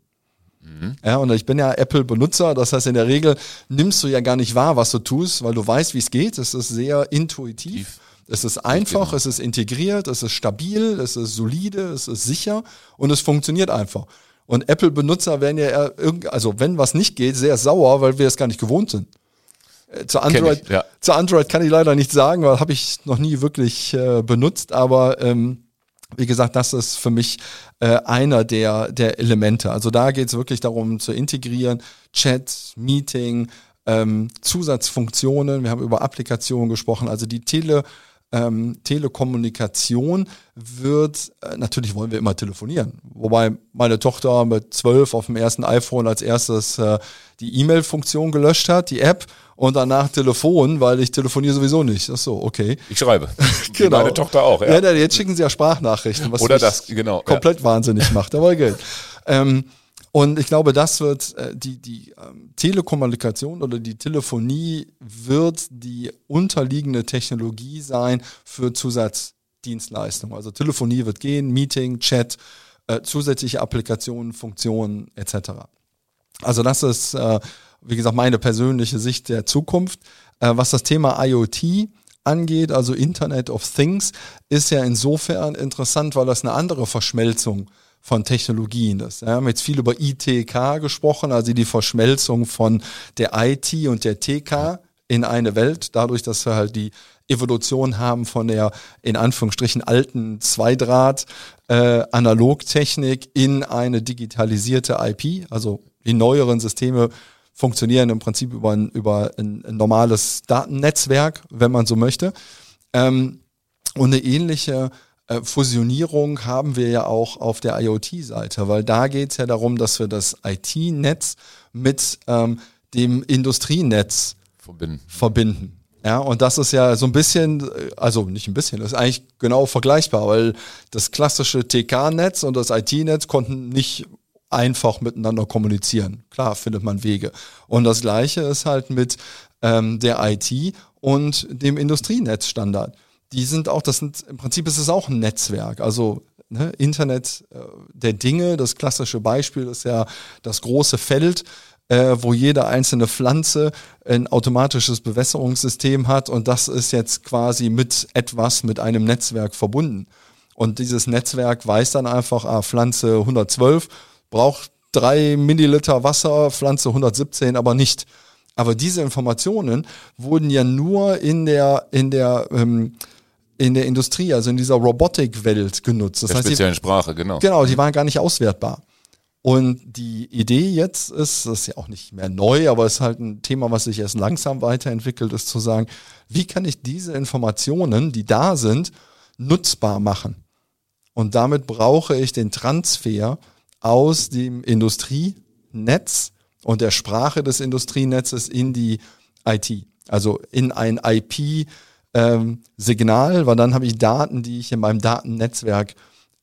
Mhm. Ja, und ich bin ja Apple-Benutzer, das heißt, in der Regel nimmst du ja gar nicht wahr, was du tust, weil du weißt, wie es geht. Es ist sehr intuitiv. Tief. Es ist einfach, genau. es ist integriert, es ist stabil, es ist solide, es ist sicher und es funktioniert einfach. Und Apple-Benutzer werden ja, also wenn was nicht geht, sehr sauer, weil wir es gar nicht gewohnt sind. Äh, zu Android, ich, ja. zu Android kann ich leider nicht sagen, weil habe ich noch nie wirklich äh, benutzt, aber ähm, wie gesagt, das ist für mich äh, einer der, der Elemente. Also da geht es wirklich darum zu integrieren, Chat, Meeting, ähm, Zusatzfunktionen. Wir haben über Applikationen gesprochen. Also die Tele, ähm, Telekommunikation wird, äh, natürlich wollen wir immer telefonieren. Wobei meine Tochter mit zwölf auf dem ersten iPhone als erstes äh, die E-Mail-Funktion gelöscht hat, die App, und danach Telefon, weil ich telefoniere sowieso nicht. Ach so, okay. Ich schreibe. [LAUGHS] genau. Meine Tochter auch, ja. ja. Jetzt schicken sie ja Sprachnachrichten, was Oder das, genau. komplett ja. wahnsinnig macht, aber Geld. [LAUGHS] Ähm, und ich glaube, das wird äh, die, die ähm, Telekommunikation oder die Telefonie wird die unterliegende Technologie sein für Zusatzdienstleistungen. Also Telefonie wird gehen, Meeting, Chat, äh, zusätzliche Applikationen, Funktionen etc. Also das ist, äh, wie gesagt, meine persönliche Sicht der Zukunft. Äh, was das Thema IoT angeht, also Internet of Things, ist ja insofern interessant, weil das eine andere Verschmelzung von Technologien ist. Wir haben jetzt viel über ITK gesprochen, also die Verschmelzung von der IT und der TK in eine Welt, dadurch, dass wir halt die Evolution haben von der in Anführungsstrichen alten Zweidraht äh, Analogtechnik in eine digitalisierte IP. Also die neueren Systeme funktionieren im Prinzip über ein, über ein, normales Datennetzwerk, wenn man so möchte. Ähm, und eine ähnliche äh, Fusionierung haben wir ja auch auf der IoT-Seite, weil da geht es ja darum, dass wir das IT-Netz mit ähm, dem Industrienetz verbinden. verbinden. Ja, und das ist ja so ein bisschen, also nicht ein bisschen, das ist eigentlich genau vergleichbar, weil das klassische TK-Netz und das IT-Netz konnten nicht einfach miteinander kommunizieren. Klar findet man Wege. Und das gleiche ist halt mit ähm, der IT und dem Industrienetzstandard. Die sind auch, das sind, im Prinzip ist es auch ein Netzwerk. Also ne, Internet äh, der Dinge, das klassische Beispiel ist ja das große Feld äh, wo jede einzelne Pflanze ein automatisches Bewässerungssystem hat und das ist jetzt quasi mit etwas, mit einem Netzwerk verbunden. Und dieses Netzwerk weiß dann einfach, ah, Pflanze 112 braucht drei Milliliter Wasser, Pflanze 117 aber nicht. Aber diese Informationen wurden ja nur in der, in der, ähm, in der Industrie, also in dieser Robotikwelt genutzt. Das der heißt, speziellen die, Sprache, genau. Genau, die waren gar nicht auswertbar. Und die Idee jetzt ist, das ist ja auch nicht mehr neu, aber es ist halt ein Thema, was sich erst langsam weiterentwickelt, ist zu sagen, wie kann ich diese Informationen, die da sind, nutzbar machen? Und damit brauche ich den Transfer aus dem Industrienetz und der Sprache des Industrienetzes in die IT. Also in ein IP-Signal, ähm, weil dann habe ich Daten, die ich in meinem Datennetzwerk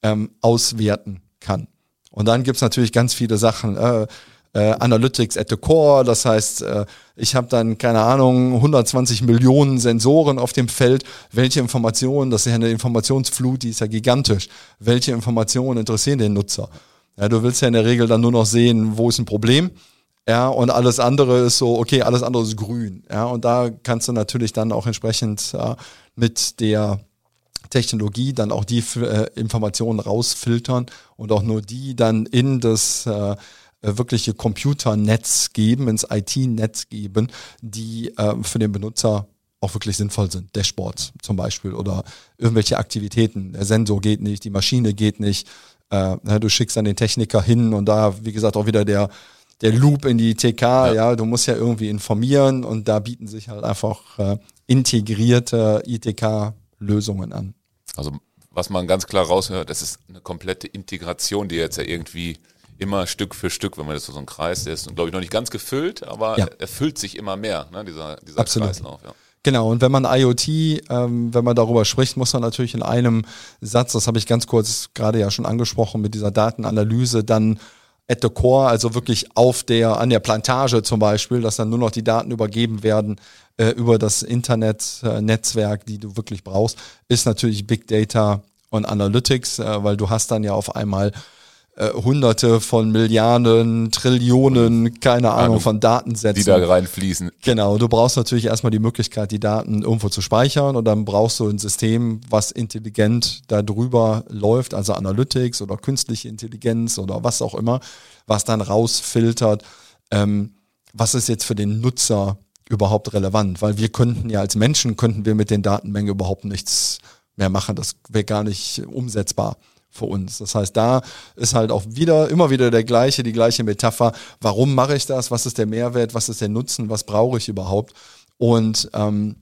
ähm, auswerten kann. Und dann gibt's natürlich ganz viele Sachen. Äh, äh, Analytics at the core, das heißt, äh, ich habe dann, keine Ahnung, 120 Millionen Sensoren auf dem Feld. Welche Informationen, das ist ja eine Informationsflut, die ist ja gigantisch. Welche Informationen interessieren den Nutzer? Ja, du willst ja in der Regel dann nur noch sehen, wo ist ein Problem. Ja, und alles andere ist so, okay, alles andere ist grün. Ja, und da kannst du natürlich dann auch entsprechend äh, mit der Technologie dann auch die äh, Informationen rausfiltern und auch nur die dann in das äh, wirkliche Computernetz geben, ins IT-Netz geben, die äh, für den Benutzer auch wirklich sinnvoll sind. Dashboards zum Beispiel oder irgendwelche Aktivitäten. Der Sensor geht nicht, die Maschine geht nicht. Äh, du schickst dann den Techniker hin und da, wie gesagt, auch wieder der, der Loop in die TK. Ja. ja du musst ja irgendwie informieren und da bieten sich halt einfach äh, integrierte ITK-Lösungen an. Also was man ganz klar raushört, das ist eine komplette Integration, die jetzt ja irgendwie immer Stück für Stück, wenn man das so ein Kreis, der ist, glaube ich, noch nicht ganz gefüllt, aber ja. er füllt sich immer mehr, ne, dieser, dieser Absolut. Kreislauf. Ja. Genau, und wenn man IoT, ähm, wenn man darüber spricht, muss man natürlich in einem Satz, das habe ich ganz kurz gerade ja schon angesprochen, mit dieser Datenanalyse dann at the core, also wirklich auf der, an der Plantage zum Beispiel, dass dann nur noch die Daten übergeben werden äh, über das Internet-Netzwerk, äh, die du wirklich brauchst, ist natürlich Big Data und Analytics, äh, weil du hast dann ja auf einmal äh, hunderte von Milliarden, Trillionen, keine Ahnung, von Datensätzen. Die da reinfließen. Genau, du brauchst natürlich erstmal die Möglichkeit, die Daten irgendwo zu speichern und dann brauchst du ein System, was intelligent darüber läuft, also Analytics oder künstliche Intelligenz oder was auch immer, was dann rausfiltert, ähm, was ist jetzt für den Nutzer überhaupt relevant, weil wir könnten ja als Menschen könnten wir mit den Datenmengen überhaupt nichts mehr machen. Das wäre gar nicht umsetzbar für uns. Das heißt, da ist halt auch wieder, immer wieder der gleiche, die gleiche Metapher. Warum mache ich das? Was ist der Mehrwert? Was ist der Nutzen? Was brauche ich überhaupt? Und ähm,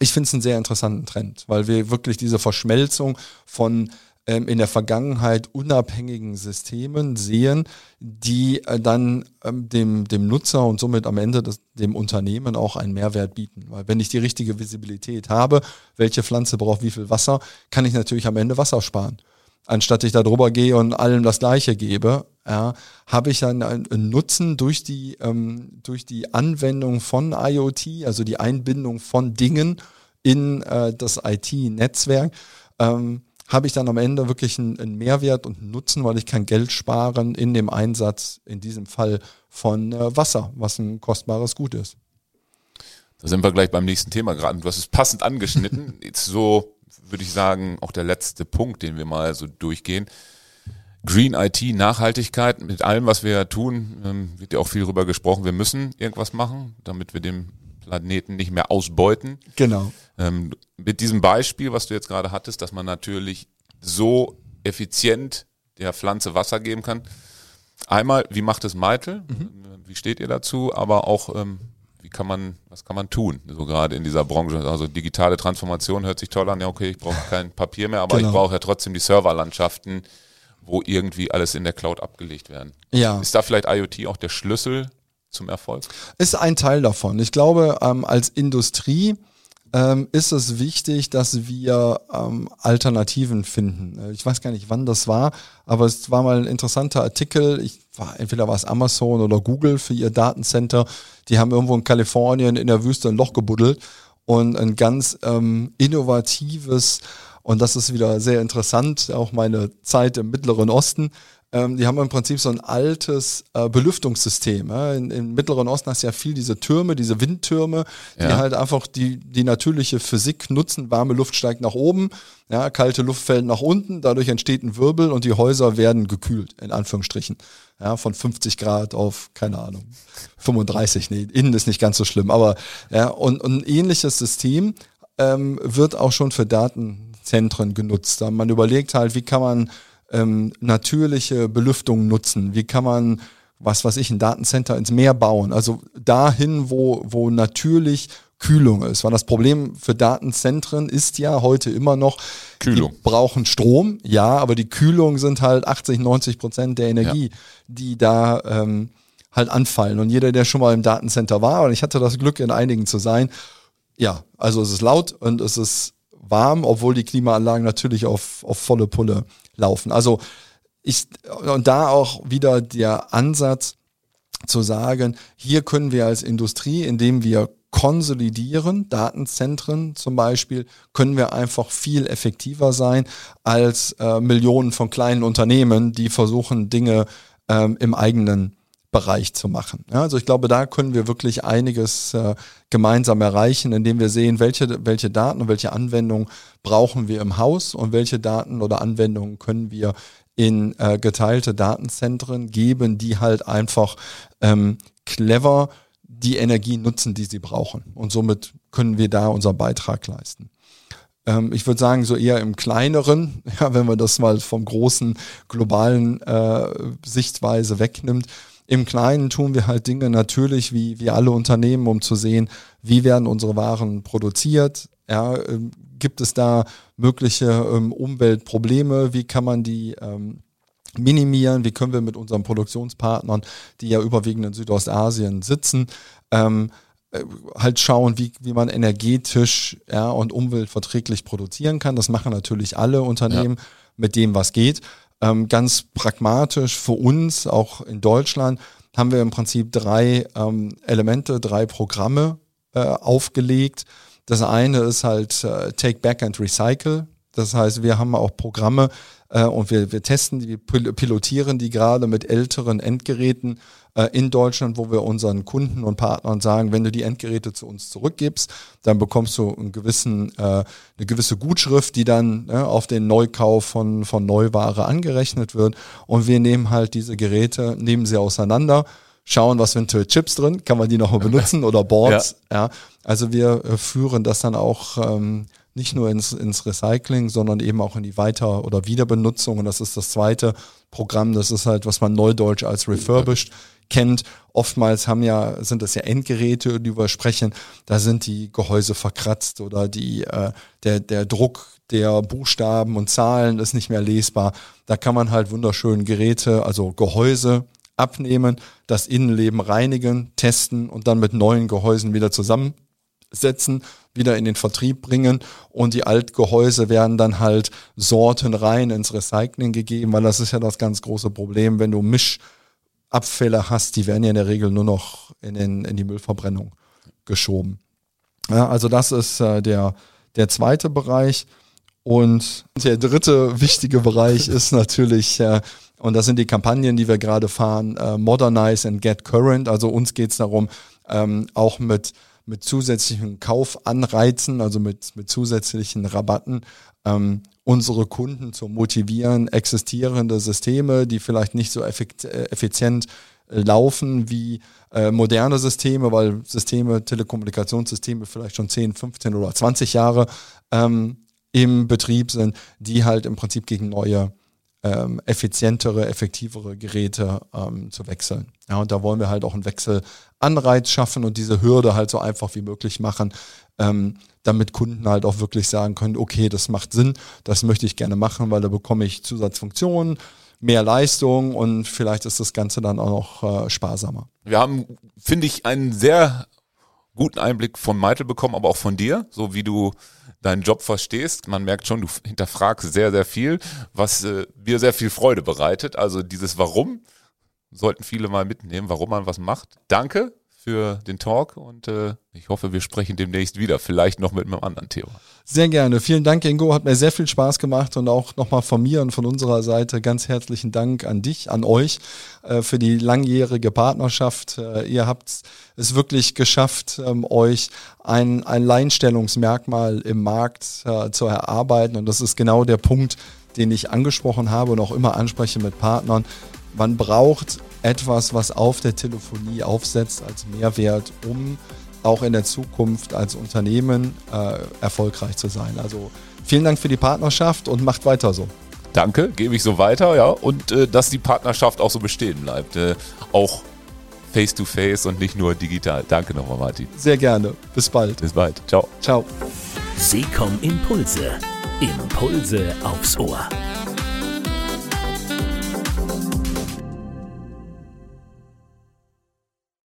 ich finde es einen sehr interessanten Trend, weil wir wirklich diese Verschmelzung von ähm, in der Vergangenheit unabhängigen Systemen sehen, die äh, dann ähm, dem, dem Nutzer und somit am Ende des, dem Unternehmen auch einen Mehrwert bieten. Weil wenn ich die richtige Visibilität habe, welche Pflanze braucht wie viel Wasser, kann ich natürlich am Ende Wasser sparen. Anstatt ich da drüber gehe und allem das Gleiche gebe, ja, habe ich dann einen Nutzen durch die, ähm, durch die Anwendung von IoT, also die Einbindung von Dingen in äh, das IT-Netzwerk, ähm, habe ich dann am Ende wirklich einen, einen, Mehrwert und einen Nutzen, weil ich kann Geld sparen in dem Einsatz, in diesem Fall von äh, Wasser, was ein kostbares Gut ist. Da sind wir gleich beim nächsten Thema gerade. Du hast es passend angeschnitten. [LAUGHS] Jetzt so, würde ich sagen, auch der letzte Punkt, den wir mal so durchgehen. Green IT, Nachhaltigkeit, mit allem, was wir ja tun, ähm, wird ja auch viel darüber gesprochen, wir müssen irgendwas machen, damit wir den Planeten nicht mehr ausbeuten. Genau. Ähm, mit diesem Beispiel, was du jetzt gerade hattest, dass man natürlich so effizient der Pflanze Wasser geben kann. Einmal, wie macht es Meitel? Mhm. Wie steht ihr dazu? Aber auch, ähm, wie kann man, was kann man tun, so gerade in dieser Branche? Also digitale Transformation hört sich toll an, ja okay, ich brauche kein Papier mehr, aber genau. ich brauche ja trotzdem die Serverlandschaften, wo irgendwie alles in der Cloud abgelegt werden. Ja. Ist da vielleicht IoT auch der Schlüssel zum Erfolg? Ist ein Teil davon. Ich glaube, ähm, als Industrie ähm, ist es wichtig, dass wir ähm, Alternativen finden. Äh, ich weiß gar nicht, wann das war, aber es war mal ein interessanter Artikel. Ich war, entweder war es Amazon oder Google für ihr Datencenter. Die haben irgendwo in Kalifornien in der Wüste ein Loch gebuddelt und ein ganz ähm, innovatives und das ist wieder sehr interessant, auch meine Zeit im Mittleren Osten. Ähm, die haben im Prinzip so ein altes äh, Belüftungssystem. Ja? In, Im Mittleren Osten hast du ja viel diese Türme, diese Windtürme, die ja. halt einfach die, die natürliche Physik nutzen. Warme Luft steigt nach oben, ja, kalte Luft fällt nach unten, dadurch entsteht ein Wirbel und die Häuser werden gekühlt, in Anführungsstrichen. Ja, von 50 Grad auf, keine Ahnung, 35. Nee, innen ist nicht ganz so schlimm. Aber ja, und, und ein ähnliches System ähm, wird auch schon für Datenzentren genutzt. Man überlegt halt, wie kann man ähm, natürliche Belüftung nutzen? Wie kann man, was weiß ich, ein Datencenter ins Meer bauen? Also dahin, wo, wo natürlich Kühlung ist. Weil das Problem für Datenzentren ist ja heute immer noch, Kühlung. die brauchen Strom, ja, aber die Kühlung sind halt 80, 90 Prozent der Energie, ja. die da ähm, halt anfallen. Und jeder, der schon mal im Datencenter war, und ich hatte das Glück, in einigen zu sein, ja, also es ist laut und es ist warm, obwohl die Klimaanlagen natürlich auf, auf volle Pulle laufen. Also ich, und da auch wieder der Ansatz zu sagen, hier können wir als Industrie, indem wir konsolidieren, Datenzentren zum Beispiel, können wir einfach viel effektiver sein als äh, Millionen von kleinen Unternehmen, die versuchen, Dinge ähm, im eigenen Bereich zu machen. Ja, also ich glaube, da können wir wirklich einiges äh, gemeinsam erreichen, indem wir sehen, welche, welche Daten und welche Anwendungen brauchen wir im Haus und welche Daten oder Anwendungen können wir in äh, geteilte Datenzentren geben, die halt einfach ähm, clever die Energie nutzen, die sie brauchen. Und somit können wir da unseren Beitrag leisten ähm, ich würde sagen, so eher im kleineren, [LAUGHS] ja, wenn man das mal vom großen globalen äh, Sichtweise wegnimmt, im Kleinen tun wir halt Dinge natürlich wie, wie alle Unternehmen, um zu sehen, wie werden unsere Waren produziert. Ja, ähm, gibt es da mögliche ähm, Umweltprobleme? Wie kann man die ähm, minimieren? Wie können wir mit unseren Produktionspartnern, die ja überwiegend in Südostasien sitzen, ähm, äh, halt schauen, wie, wie man energetisch ja, und umweltverträglich produzieren kann. Das machen natürlich alle Unternehmen ja. mit dem, was geht. Ähm, ganz pragmatisch für uns, auch in Deutschland, haben wir im Prinzip drei ähm, Elemente, drei Programme äh, aufgelegt. Das eine ist halt äh, Take Back and Recycle. Das heißt, wir haben auch Programme äh, und wir, wir testen die, pilotieren die gerade mit älteren Endgeräten äh, in Deutschland, wo wir unseren Kunden und Partnern sagen, wenn du die Endgeräte zu uns zurückgibst, dann bekommst du einen gewissen, äh, eine gewisse Gutschrift, die dann äh, auf den Neukauf von, von Neuware angerechnet wird. Und wir nehmen halt diese Geräte, nehmen sie auseinander, schauen, was sind für Chips drin, kann man die nochmal benutzen oder Boards. [LAUGHS] Ja. ja. Also wir äh, führen das dann auch ähm, nicht nur ins, ins Recycling, sondern eben auch in die Weiter- oder Wiederbenutzung. Und das ist das zweite Programm, das ist halt, was man neudeutsch als refurbished kennt. Oftmals haben ja, sind das ja Endgeräte, die wir sprechen. Da sind die Gehäuse verkratzt oder die, äh, der, der Druck der Buchstaben und Zahlen ist nicht mehr lesbar. Da kann man halt wunderschön Geräte, also Gehäuse abnehmen, das Innenleben reinigen, testen und dann mit neuen Gehäusen wieder zusammensetzen, wieder in den Vertrieb bringen und die Altgehäuse werden dann halt sortenrein ins Recycling gegeben, weil das ist ja das ganz große Problem, wenn du Misch Abfälle hast, die werden ja in der Regel nur noch in, den, in die Müllverbrennung geschoben. Ja, also das ist äh, der, der zweite Bereich. Und der dritte wichtige Bereich [LAUGHS] ist natürlich, äh, und das sind die Kampagnen, die wir gerade fahren, äh, Modernize and Get Current. Also uns geht es darum, ähm, auch mit, mit zusätzlichen Kaufanreizen, also mit, mit zusätzlichen Rabatten, ähm, unsere Kunden zu motivieren, existierende Systeme, die vielleicht nicht so effizient laufen wie äh, moderne Systeme, weil Systeme, Telekommunikationssysteme vielleicht schon 10, 15 oder 20 Jahre ähm, im Betrieb sind, die halt im Prinzip gegen neue ähm, effizientere, effektivere Geräte ähm, zu wechseln. Ja, und da wollen wir halt auch einen Wechselanreiz schaffen und diese Hürde halt so einfach wie möglich machen, ähm, damit Kunden halt auch wirklich sagen können, okay, das macht Sinn, das möchte ich gerne machen, weil da bekomme ich Zusatzfunktionen, mehr Leistung und vielleicht ist das Ganze dann auch noch äh, sparsamer. Wir haben, finde ich, einen sehr guten Einblick von Meitel bekommen, aber auch von dir, so wie du deinen Job verstehst. Man merkt schon, du hinterfragst sehr, sehr viel, was äh, mir sehr viel Freude bereitet. Also dieses Warum sollten viele mal mitnehmen, warum man was macht. Danke für den Talk und äh, ich hoffe, wir sprechen demnächst wieder, vielleicht noch mit einem anderen Thema. Sehr gerne. Vielen Dank, Ingo. Hat mir sehr viel Spaß gemacht und auch nochmal von mir und von unserer Seite ganz herzlichen Dank an dich, an euch äh, für die langjährige Partnerschaft. Äh, ihr habt es wirklich geschafft, ähm, euch ein, ein Leinstellungsmerkmal im Markt äh, zu erarbeiten und das ist genau der Punkt, den ich angesprochen habe und auch immer anspreche mit Partnern. Man braucht etwas, was auf der Telefonie aufsetzt als Mehrwert, um auch in der Zukunft als Unternehmen äh, erfolgreich zu sein. Also vielen Dank für die Partnerschaft und macht weiter so. Danke, gebe ich so weiter, ja. Und äh, dass die Partnerschaft auch so bestehen bleibt. Äh, auch face to face und nicht nur digital. Danke nochmal, Martin. Sehr gerne. Bis bald. Bis bald. Ciao. Ciao. Seecom Impulse. Impulse aufs Ohr.